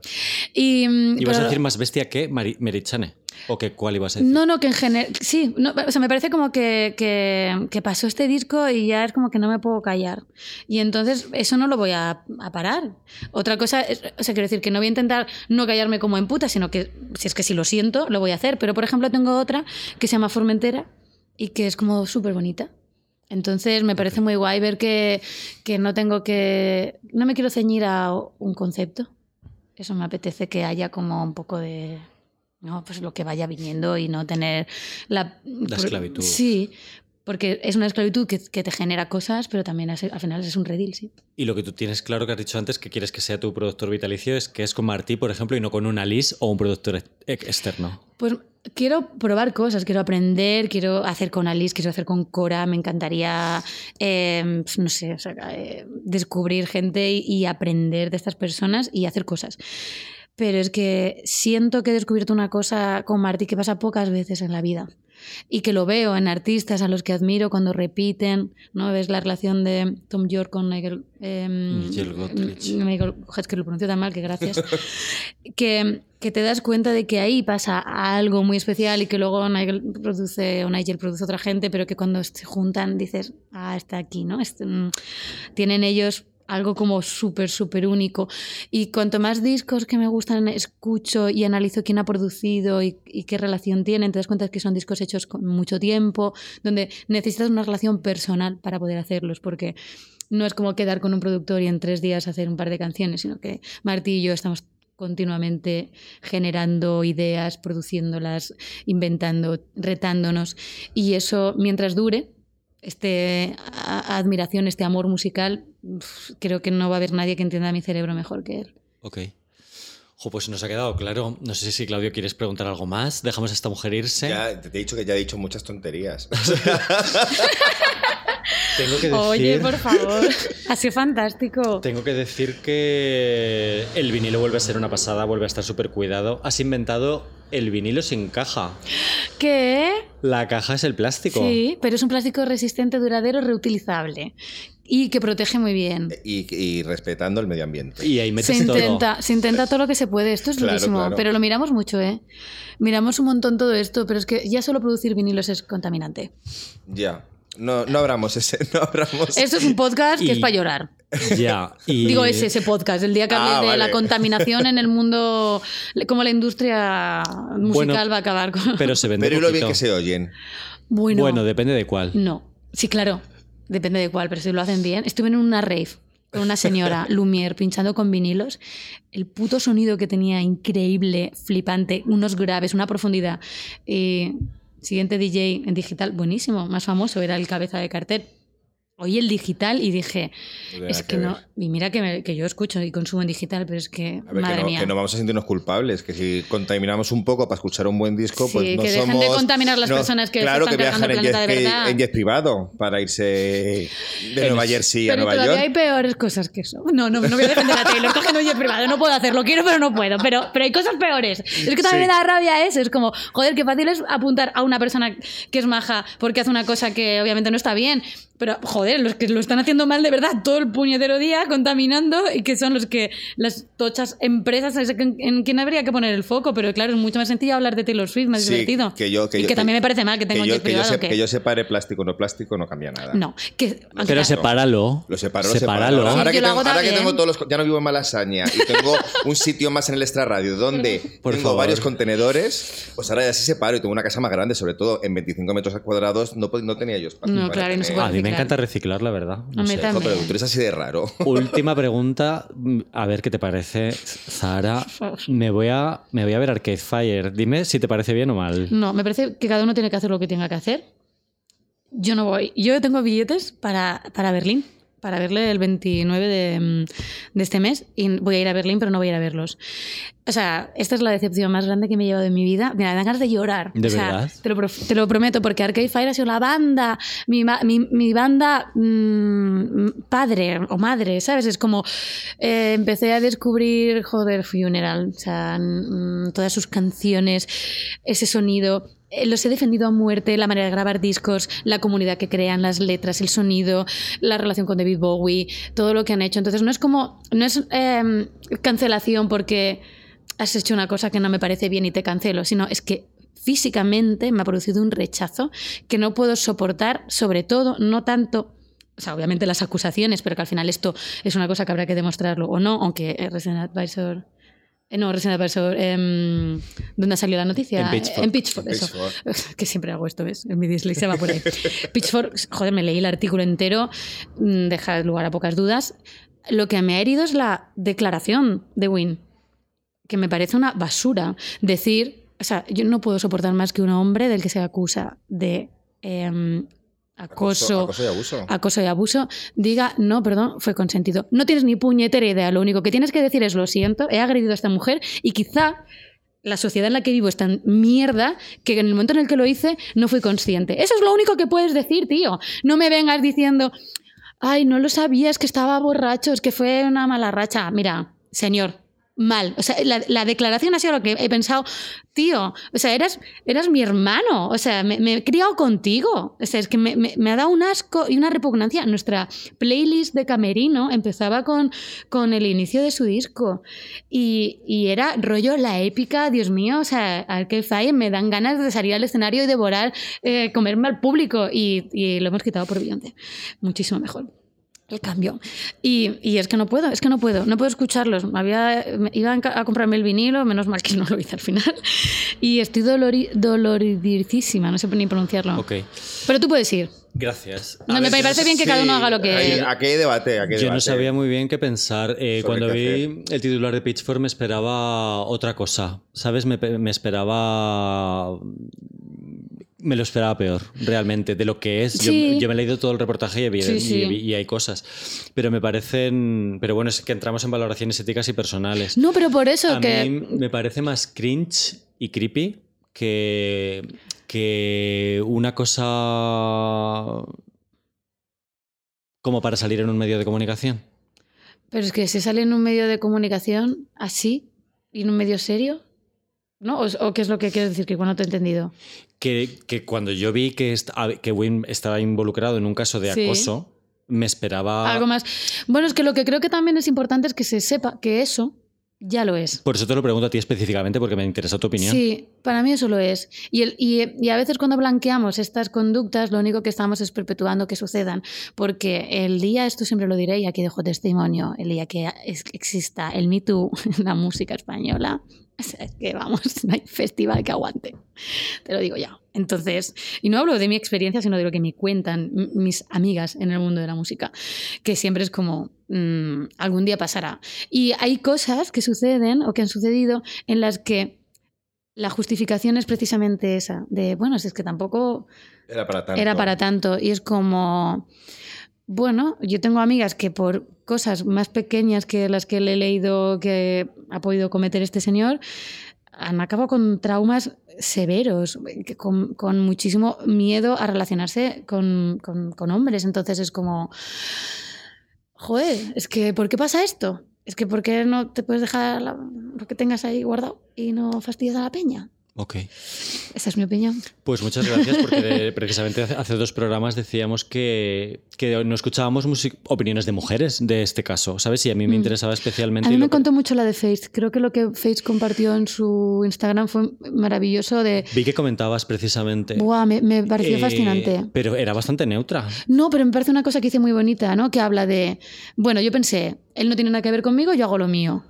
Y, mm, ¿Ibas a pero- decir más bestia que Mari- Merichane? ¿O que cuál ibas a decir? No, no, que en general. Sí, no, o sea, me parece como que, que, que pasó este disco y ya es como que no me puedo callar. Y entonces eso no lo voy a, a parar. Otra cosa, es, o sea, quiero decir que no voy a intentar no callarme como en puta, sino que si es que si lo siento, lo voy a hacer. Pero por ejemplo, tengo otra que se llama Formentera y que es como súper bonita. Entonces me parece muy guay ver que, que no tengo que. No me quiero ceñir a un concepto. Eso me apetece que haya como un poco de. No, pues lo que vaya viniendo y no tener la. La esclavitud. Sí, porque es una esclavitud que, que te genera cosas, pero también es- al final es un redil, sí. Y lo que tú tienes claro que has dicho antes que quieres que sea tu productor vitalicio es que es con Martí, por ejemplo, y no con una Liz o un productor ex- externo. Pues quiero probar cosas, quiero aprender, quiero hacer con Alice, quiero hacer con Cora, me encantaría, eh, pues no sé, eh, descubrir gente y, y aprender de estas personas y hacer cosas. Pero es que siento que he descubierto una cosa con Martí que pasa pocas veces en la vida y que lo veo en artistas a los que admiro cuando repiten, ¿no? Ves la relación de Tom York con Nigel, em, Nigel Godrich. Nigel- es que lo pronuncio tan mal que gracias. que, que te das cuenta de que ahí pasa algo muy especial y que luego Nigel produce o Nigel produce otra gente, pero que cuando se juntan dices, ah, está aquí, ¿no? Este, mm, tienen ellos algo como súper, súper único. Y cuanto más discos que me gustan escucho y analizo quién ha producido y, qué relación tienen, te das cuenta que son discos hechos con mucho tiempo, donde necesitas una relación personal para poder hacerlos, porque no es como quedar con un productor y en tres días hacer un par de canciones, sino que Martí y yo estamos continuamente generando ideas, produciéndolas, inventando, retándonos. Y eso, mientras dure, este a- admiración, este amor musical, creo que no va a haber nadie que entienda mi cerebro mejor que él. Ok. Jo, pues nos ha quedado claro. No sé si Claudio quieres preguntar algo más. Dejamos a esta mujer irse. Ya, te he dicho que ya he dicho muchas tonterías. Tengo que decir, Oye, por favor, ha sido fantástico. Tengo que decir que el vinilo vuelve a ser una pasada, vuelve a estar súper cuidado. Has inventado el vinilo sin caja. ¿Qué? La caja es el plástico. Sí, pero es un plástico resistente, duradero, reutilizable y que protege muy bien. y, y respetando el medio ambiente. Y ahí Se metes todo. intenta, se intenta todo lo que se puede. Esto es Claro, durísimo, claro. pero lo miramos mucho, ¿eh? Miramos un montón todo esto, pero es que ya solo producir vinilos es contaminante. Ya. No, no abramos ese. No abramos. Esto es un podcast que es para llorar. Ya. Y... Digo ese, ese podcast, el día que hable Ah, de vale. la contaminación en el mundo, cómo la industria musical Bueno, va a acabar con... Pero se vende Pero lo bien que se oyen. Bueno, Bueno, depende de cuál. no. Sí, claro, depende de cuál, pero si lo hacen bien. Estuve en una rave con una señora Lumière pinchando con vinilos. El puto sonido que tenía, increíble, flipante, unos graves, una profundidad. Y siguiente DJ en digital, buenísimo, más famoso, era el cabeza de cartel. Oí el digital y dije, es que que no, y mira que, me- que yo escucho y consumo en digital, pero es que, A ver, madre que, no, mía. que no vamos a sentirnos culpables, que si contaminamos un poco para escuchar un buen disco, Sí, pues no que dejen de somos- contaminar las no, personas que se Claro están que viajan en jet, de verdad. en jet privado para irse de Nueva Jersey a pero Nueva todavía York. hay peores cosas que eso. No, no, no voy a defender a Taylor cogiendo un jet privado. No puedo hacerlo, quiero, pero no puedo. Pero, pero hay cosas peores. Es que también Sí. me da rabia eso. Es como, joder, qué fácil es apuntar a una persona que es maja porque hace una cosa que obviamente no está bien. Pero, joder, los que lo están haciendo mal de verdad todo el puñetero día contaminando y que son los que las tochas empresas es en, en quien habría que poner el foco. Pero claro, es mucho más sencillo hablar de Taylor Swift, más Sí, divertido. que yo- que y yo- que también me parece mal que Que tenga un jet que, yo privado. se- que- que yo separe plástico no plástico no cambia nada. No, que... Pero claro. sepáralo. Lo separo, lo Sepáralo. separo. Ahora, Sí, que tengo, ahora que tengo todos los. Ya no vivo en Malasaña y tengo un sitio más en el extra radio donde Por tengo favor. varios contenedores, pues ahora ya sí separo y tengo una casa más grande, sobre todo en 25 metros cuadrados. No, no tenía yo espacio. No, claro, y no se puede Me encanta reciclar, la verdad. No A mí sé. también. Pero tú eres así de raro. Última pregunta, a ver qué te parece, Zara. Me voy a, me voy a ver Arcade Fire. Dime si te parece bien o mal. No, me parece que cada uno tiene que hacer lo que tenga que hacer. Yo no voy. Yo tengo billetes para, para Berlín, para verle el 29 de, mm, de este mes. Y voy a ir a Berlín, pero no voy a ir a verlos. O sea, esta es la decepción más grande que me he llevado en mi vida. Mira, me dan ganas de llorar. ¿De O sea, verdad? Te lo, te lo prometo, porque Arcade Fire ha sido la banda, mi, mi, mi banda mm, padre o madre, ¿sabes? Es como eh, empecé a descubrir, joder, Funeral, o sea, mm, todas sus canciones, ese sonido. Eh, Los he defendido a muerte, la manera de grabar discos, la comunidad que crean, las letras, el sonido, la relación con David Bowie, todo lo que han hecho. Entonces no es como, no es eh, cancelación porque has hecho una cosa que no me parece bien y te cancelo, sino es que físicamente me ha producido un rechazo que no puedo soportar, sobre todo, no tanto... O sea, obviamente las acusaciones, pero que al final esto es una cosa que habrá que demostrarlo o no, aunque eh, Resident Advisor... eh, no, Resident Advisor... em, ¿Dónde ha salido la noticia? En Pitchfork. En Pitchfork, eso. Pitchfork. que siempre hago esto, ¿ves? En mi dislexia va por ahí. Pitchfork, joder, me leí el artículo entero, mm, deja lugar a pocas dudas. Lo que me ha herido es la declaración de Win, que me parece una basura. Decir, o sea, yo no puedo soportar más que un hombre del que se acusa de em, acoso, Acoso y abuso. acoso y abuso, diga, no, perdón, fue consentido. No tienes ni puñetera idea, lo único que tienes que decir es, lo siento, he agredido a esta mujer y quizá la sociedad en la que vivo es tan mierda que en el momento en el que lo hice no fui consciente. Eso es lo único que puedes decir, tío. No me vengas diciendo, ay, no lo sabía, es que estaba borracho, es que fue una mala racha. Mira, señor, mal. O sea, la, la declaración ha sido lo que he pensado, tío, o sea, eras, eras mi hermano, o sea, me, he criado contigo. O sea, es que me, ha dado un asco y una repugnancia. Nuestra playlist de Camerino empezaba con, con el inicio de su disco y, y era rollo la épica, Dios mío, o sea, Arcade Fire me dan ganas de salir al escenario y devorar, eh, comerme al público y, y lo hemos quitado por Beyoncé. Muchísimo mejor el cambio. Y, y es que no puedo, es que no puedo, no puedo escucharlos. Me Había, me- iba a comprarme el vinilo, menos mal que no lo hice al final. Y estoy dolori, doloridísima, no sé ni pronunciarlo. Ok. Pero tú puedes ir. Gracias. No, me parece bien que cada uno haga lo que- aquí hay debate. Aquí hay Yo no debate. sabía muy bien qué pensar. Eh, cuando qué vi el titular de Pitchfork me esperaba otra cosa. ¿Sabes? Me, me esperaba... Me lo esperaba peor, realmente, de lo que es. Yo- Sí. Yo, me he leído todo el reportaje y, Sí, sí. y- y hay cosas. Pero me parecen... Pero bueno, es que entramos en valoraciones éticas y personales. No, pero por eso A que... mí me parece más cringe y creepy que, que una cosa como para salir en un medio de comunicación. Pero es que si sale en un medio de comunicación así, y en un medio serio, ¿no? ¿O, o qué es lo que quieres decir? Que igual no te he entendido. Que, que cuando yo vi que, que Wim estaba involucrado en un caso de Sí. acoso, me esperaba... Algo más. Bueno, es que lo que creo que también es importante es que se sepa que eso ya lo es. Por eso te lo pregunto a ti específicamente porque me interesa tu opinión. Sí, para mí eso lo es. Y, el- y- y a veces cuando blanqueamos estas conductas, lo único que estamos es perpetuando que sucedan. Porque el día, esto siempre lo diré y aquí dejo testimonio, el día que es- exista el Me Too en la música española, o sea, es que vamos, no hay festival que aguante. Te lo digo ya. Entonces, y no hablo de mi experiencia, sino de lo que me cuentan mis amigas en el mundo de la música, que siempre es como, mm, algún día pasará. Y hay cosas que suceden o que han sucedido en las que la justificación es precisamente esa, de, bueno, si es que tampoco Era para tanto. era para tanto. Y es como, Bueno, yo tengo amigas que por cosas más pequeñas que las que le he leído que ha podido cometer este señor, han acabado con traumas severos, con, con muchísimo miedo a relacionarse con, con- hombres. Entonces es como, joder, es que ¿por qué pasa esto? Es que ¿por qué no te puedes dejar lo que tengas ahí guardado y no fastidias a la peña? Ok. Esa es mi opinión. Pues muchas gracias porque precisamente hace- dos programas decíamos que, que no escuchábamos opiniones de mujeres de este caso, ¿sabes? Y a mí me Mm. interesaba especialmente... A mí me que- contó mucho la de Face. Creo que lo que Face compartió en su Instagram fue maravilloso de... Vi que comentabas precisamente... Buah, me, me pareció eh, fascinante. Pero era bastante neutra. No, pero me parece una cosa que hice muy bonita, ¿no? Que habla de, bueno, yo pensé, él no tiene nada que ver conmigo, yo hago lo mío.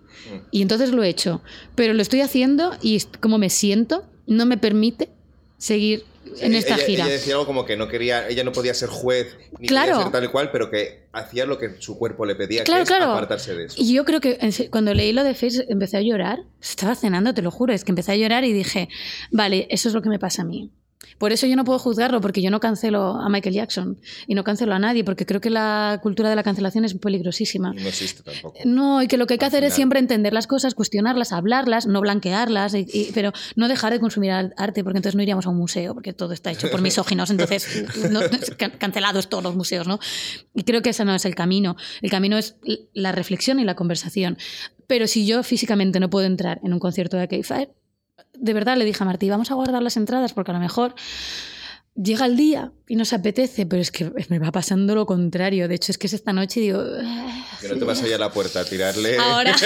Y entonces lo he hecho. Pero lo estoy haciendo y como me siento no me permite seguir en esta ella, gira. Ella decía algo como que no quería, ella no podía ser juez ni Claro. quería ser tal y cual, pero que hacía lo que su cuerpo le pedía, Claro, que es claro. apartarse de eso. Y yo creo que cuando leí lo de Face empecé a llorar. Estaba cenando, te lo juro. Es que empecé a llorar y dije, vale, eso es lo que me pasa a mí. Por eso yo no puedo juzgarlo, porque yo no cancelo a Michael Jackson y no cancelo a nadie, porque creo que la cultura de la cancelación es peligrosísima. Y no existe tampoco. No, y que lo que hay que Al hacer es final. siempre entender las cosas, cuestionarlas, hablarlas, no blanquearlas, y- y- pero no dejar de consumir arte, porque entonces no iríamos a un museo, porque todo está hecho por misóginos, entonces no- can- cancelados todos los museos, ¿no? Y creo que ese no es el camino. El camino es la reflexión y la conversación. Pero si yo físicamente no puedo entrar en un concierto de K-Fire, de verdad le dije a Martí, vamos a guardar las entradas, porque a lo mejor llega el día y nos apetece, pero es que me va pasando lo contrario. De hecho, es que es esta noche y digo... "Ah, Que no te vas allá a la puerta a tirarle. Ahora.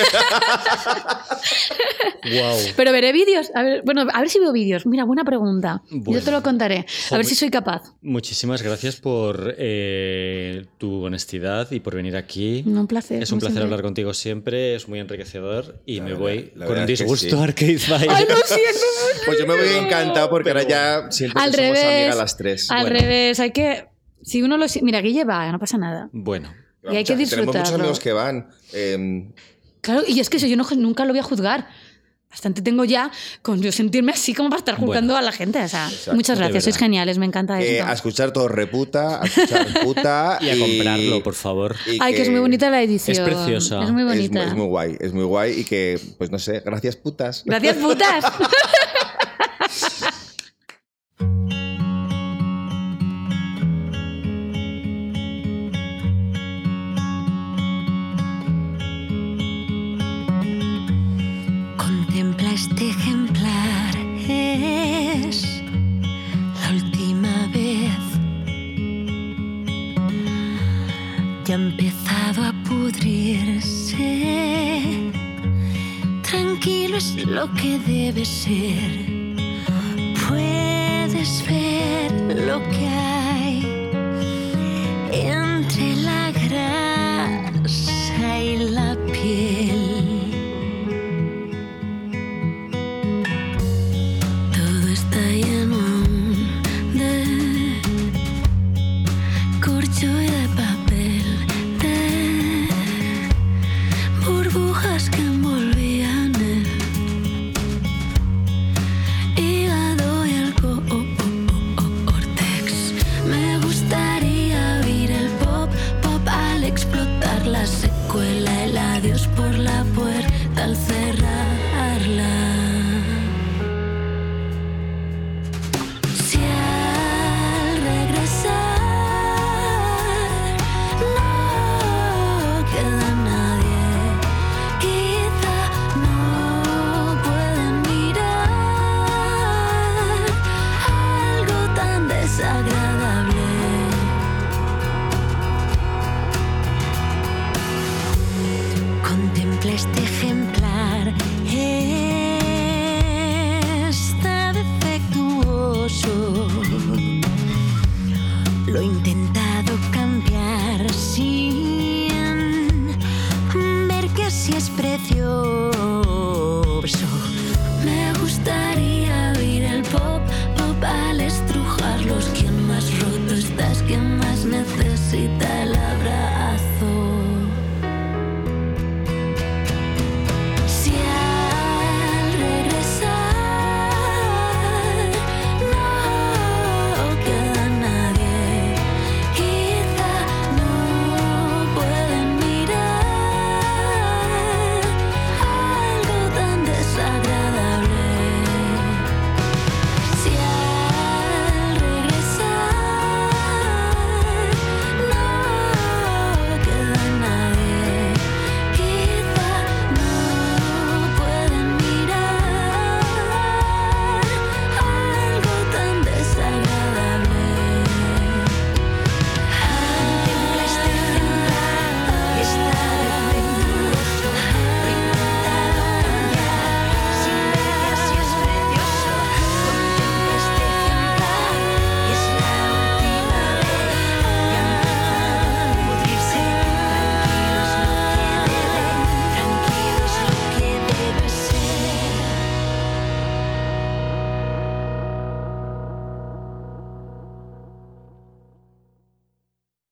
Wow. Pero veré vídeos. A ver, bueno, a ver si veo vídeos. Mira, buena pregunta. Bueno. Yo te lo contaré. A ver si soy capaz. Muchísimas gracias por eh, tu honestidad y por venir aquí. Un placer. Es un placer siempre. hablar contigo siempre, es muy enriquecedor y La me verdad- voy con un disgusto sí. a Arcade Fire. Ay, no siento. Pues yo me voy encantado porque ahora ya siento Al que somos revés. amigas las tres. Al Bueno, revés, hay que. Si uno lo. Mira, Guille va, no pasa nada. Bueno, y hay que mucha- Tenemos muchos disfrutarlo. amigos que van. eh, Claro, y es que eso yo no- nunca lo voy a juzgar. Bastante tengo ya con yo sentirme así como para estar juzgando a la gente. O sea, Exacto, muchas gracias, sois geniales, me encanta que esto. a escuchar todo reputa, a escuchar puta. y a comprarlo, por favor. y Ay, que es muy bonita la edición. Es preciosa. Es muy Es, mu- bonita. es muy guay, es muy guay y que, pues no sé, gracias putas. Gracias, putas. lo que debe ser. Puedes ver lo que